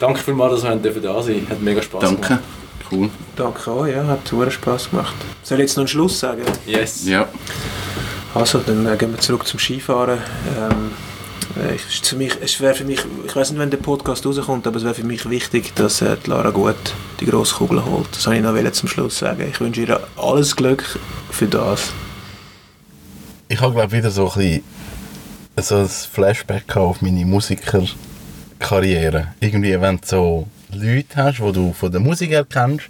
Danke vielmals, dass wir dürfen da sein. Hat mega Spaß Danke. Cool. Danke auch, ja, hat super Spass gemacht. Soll ich jetzt noch einen Schluss sagen? Yes. Ja. Also, dann äh, gehen wir zurück zum Skifahren. Ähm, äh, es ist für mich, es wäre für mich, ich weiß nicht, wenn der Podcast rauskommt, aber es wäre für mich wichtig, dass äh, die Lara Gut die grosse Kugel holt. Das wollte ich noch zum Schluss sagen. Ich wünsche ihr alles Glück für das. Ich habe glaube wieder so ein bisschen so ein Flashback auf meine Musikerkarriere. Irgendwie, wenn du so Leute hast, die du von der Musik her kennst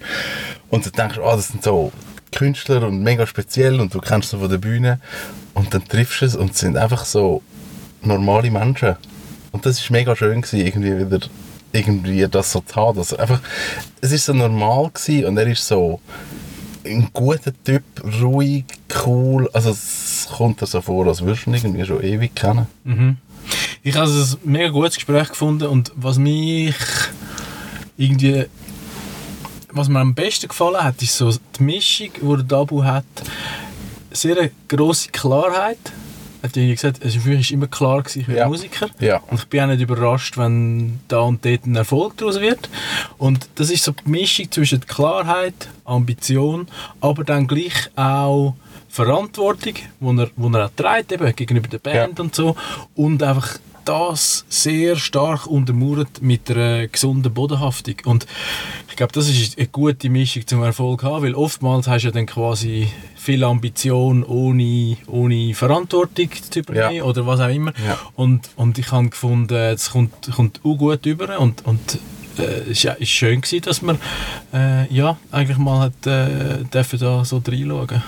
und du denkst, ah, das sind so Künstler und mega speziell und du kennst sie von der Bühne und dann triffst du es und sind einfach so normale Menschen. Und das ist mega schön gewesen, irgendwie wieder irgendwie das so zu haben. Dass einfach, es ist so normal gewesen und er ist so ein guter Typ, ruhig, cool. Also es kommt dir so vor, als würdest du ihn irgendwie schon ewig kennen. Mhm. Ich habe es ein mega gutes Gespräch gefunden und was mich irgendwie was mir am besten gefallen hat, ist so die Mischung, die der Dabu hat. Sehr eine grosse Klarheit. Er hat ja gesagt, es für mich ist immer klar gewesen, ich werde Ja. Musiker. Ja. Und ich bin auch nicht überrascht, wenn da und dort ein Erfolg daraus wird. Und das ist so die Mischung zwischen Klarheit, Ambition, aber dann gleich auch Verantwortung, die er, er auch trägt, eben gegenüber der Band Ja. und so. Und einfach das sehr stark untermauert mit einer gesunden Bodenhaftung. Und ich glaube, das ist eine gute Mischung zum Erfolg haben, weil oftmals hast du ja dann quasi viel Ambition ohne, ohne Verantwortung zu übernehmen Ja. oder was auch immer. Ja. Und, und ich habe gefunden, es kommt, kommt auch gut über und, und äh, war schön, gewesen, dass man äh, ja, eigentlich mal hat, äh, dürfen da so reinschauen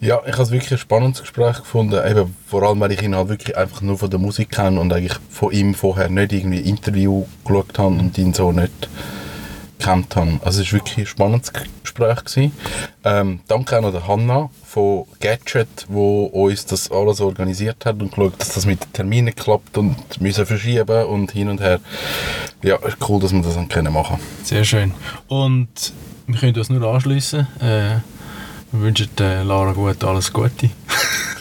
Ja, ich habe es wirklich ein spannendes Gespräch gefunden. Eben, vor allem, weil ich ihn halt wirklich einfach nur von der Musik kenne und eigentlich von ihm vorher nicht irgendwie Interview geschaut habe und ihn so nicht kennt habe. Also es war wirklich ein spannendes Gespräch. Ähm, danke auch noch der Hanna von Gadget, wo uns das alles organisiert hat und geschaut, dass das mit den Terminen klappt und müssen verschieben und hin und her. Ja, cool, dass wir das dann können machen Sehr schön. Und wir können uns nur anschließen. Äh, wir wünschen der Lara gut alles Gute.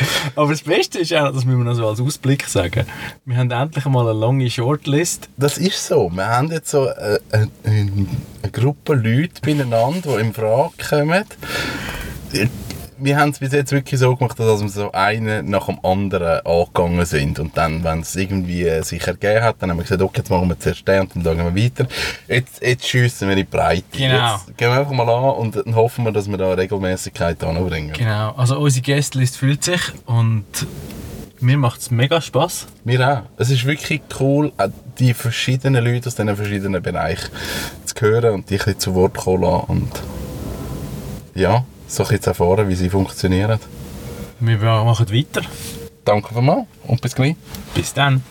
Aber das Beste ist auch, das müssen wir noch so als Ausblick sagen. Wir haben endlich mal eine lange Shortlist. Das ist so. Wir haben jetzt so eine, eine, eine Gruppe Leute beieinander, die in Frage kommen. Wir haben es bis jetzt wirklich so gemacht, dass wir so einen nach dem anderen angegangen sind. Und dann, wenn es irgendwie äh, sich ergeben hat, dann haben wir gesagt, okay, jetzt machen wir zuerst den und dann gehen wir weiter. Jetzt, jetzt schiessen wir in die Breite. Genau. Jetzt gehen wir einfach mal an und dann hoffen wir, dass wir da Regelmäßigkeit anbringen. Genau. Also unsere Guestlist fühlt sich und mir macht es mega Spass. Wir auch. Es ist wirklich cool, auch die verschiedenen Leute aus diesen verschiedenen Bereichen zu hören und die ein bisschen zu Wort kommen lassen. Und ja, so ein bisschen erfahren, wie sie funktionieren. Wir machen weiter. Danke vielmals und bis gleich. Bis dann.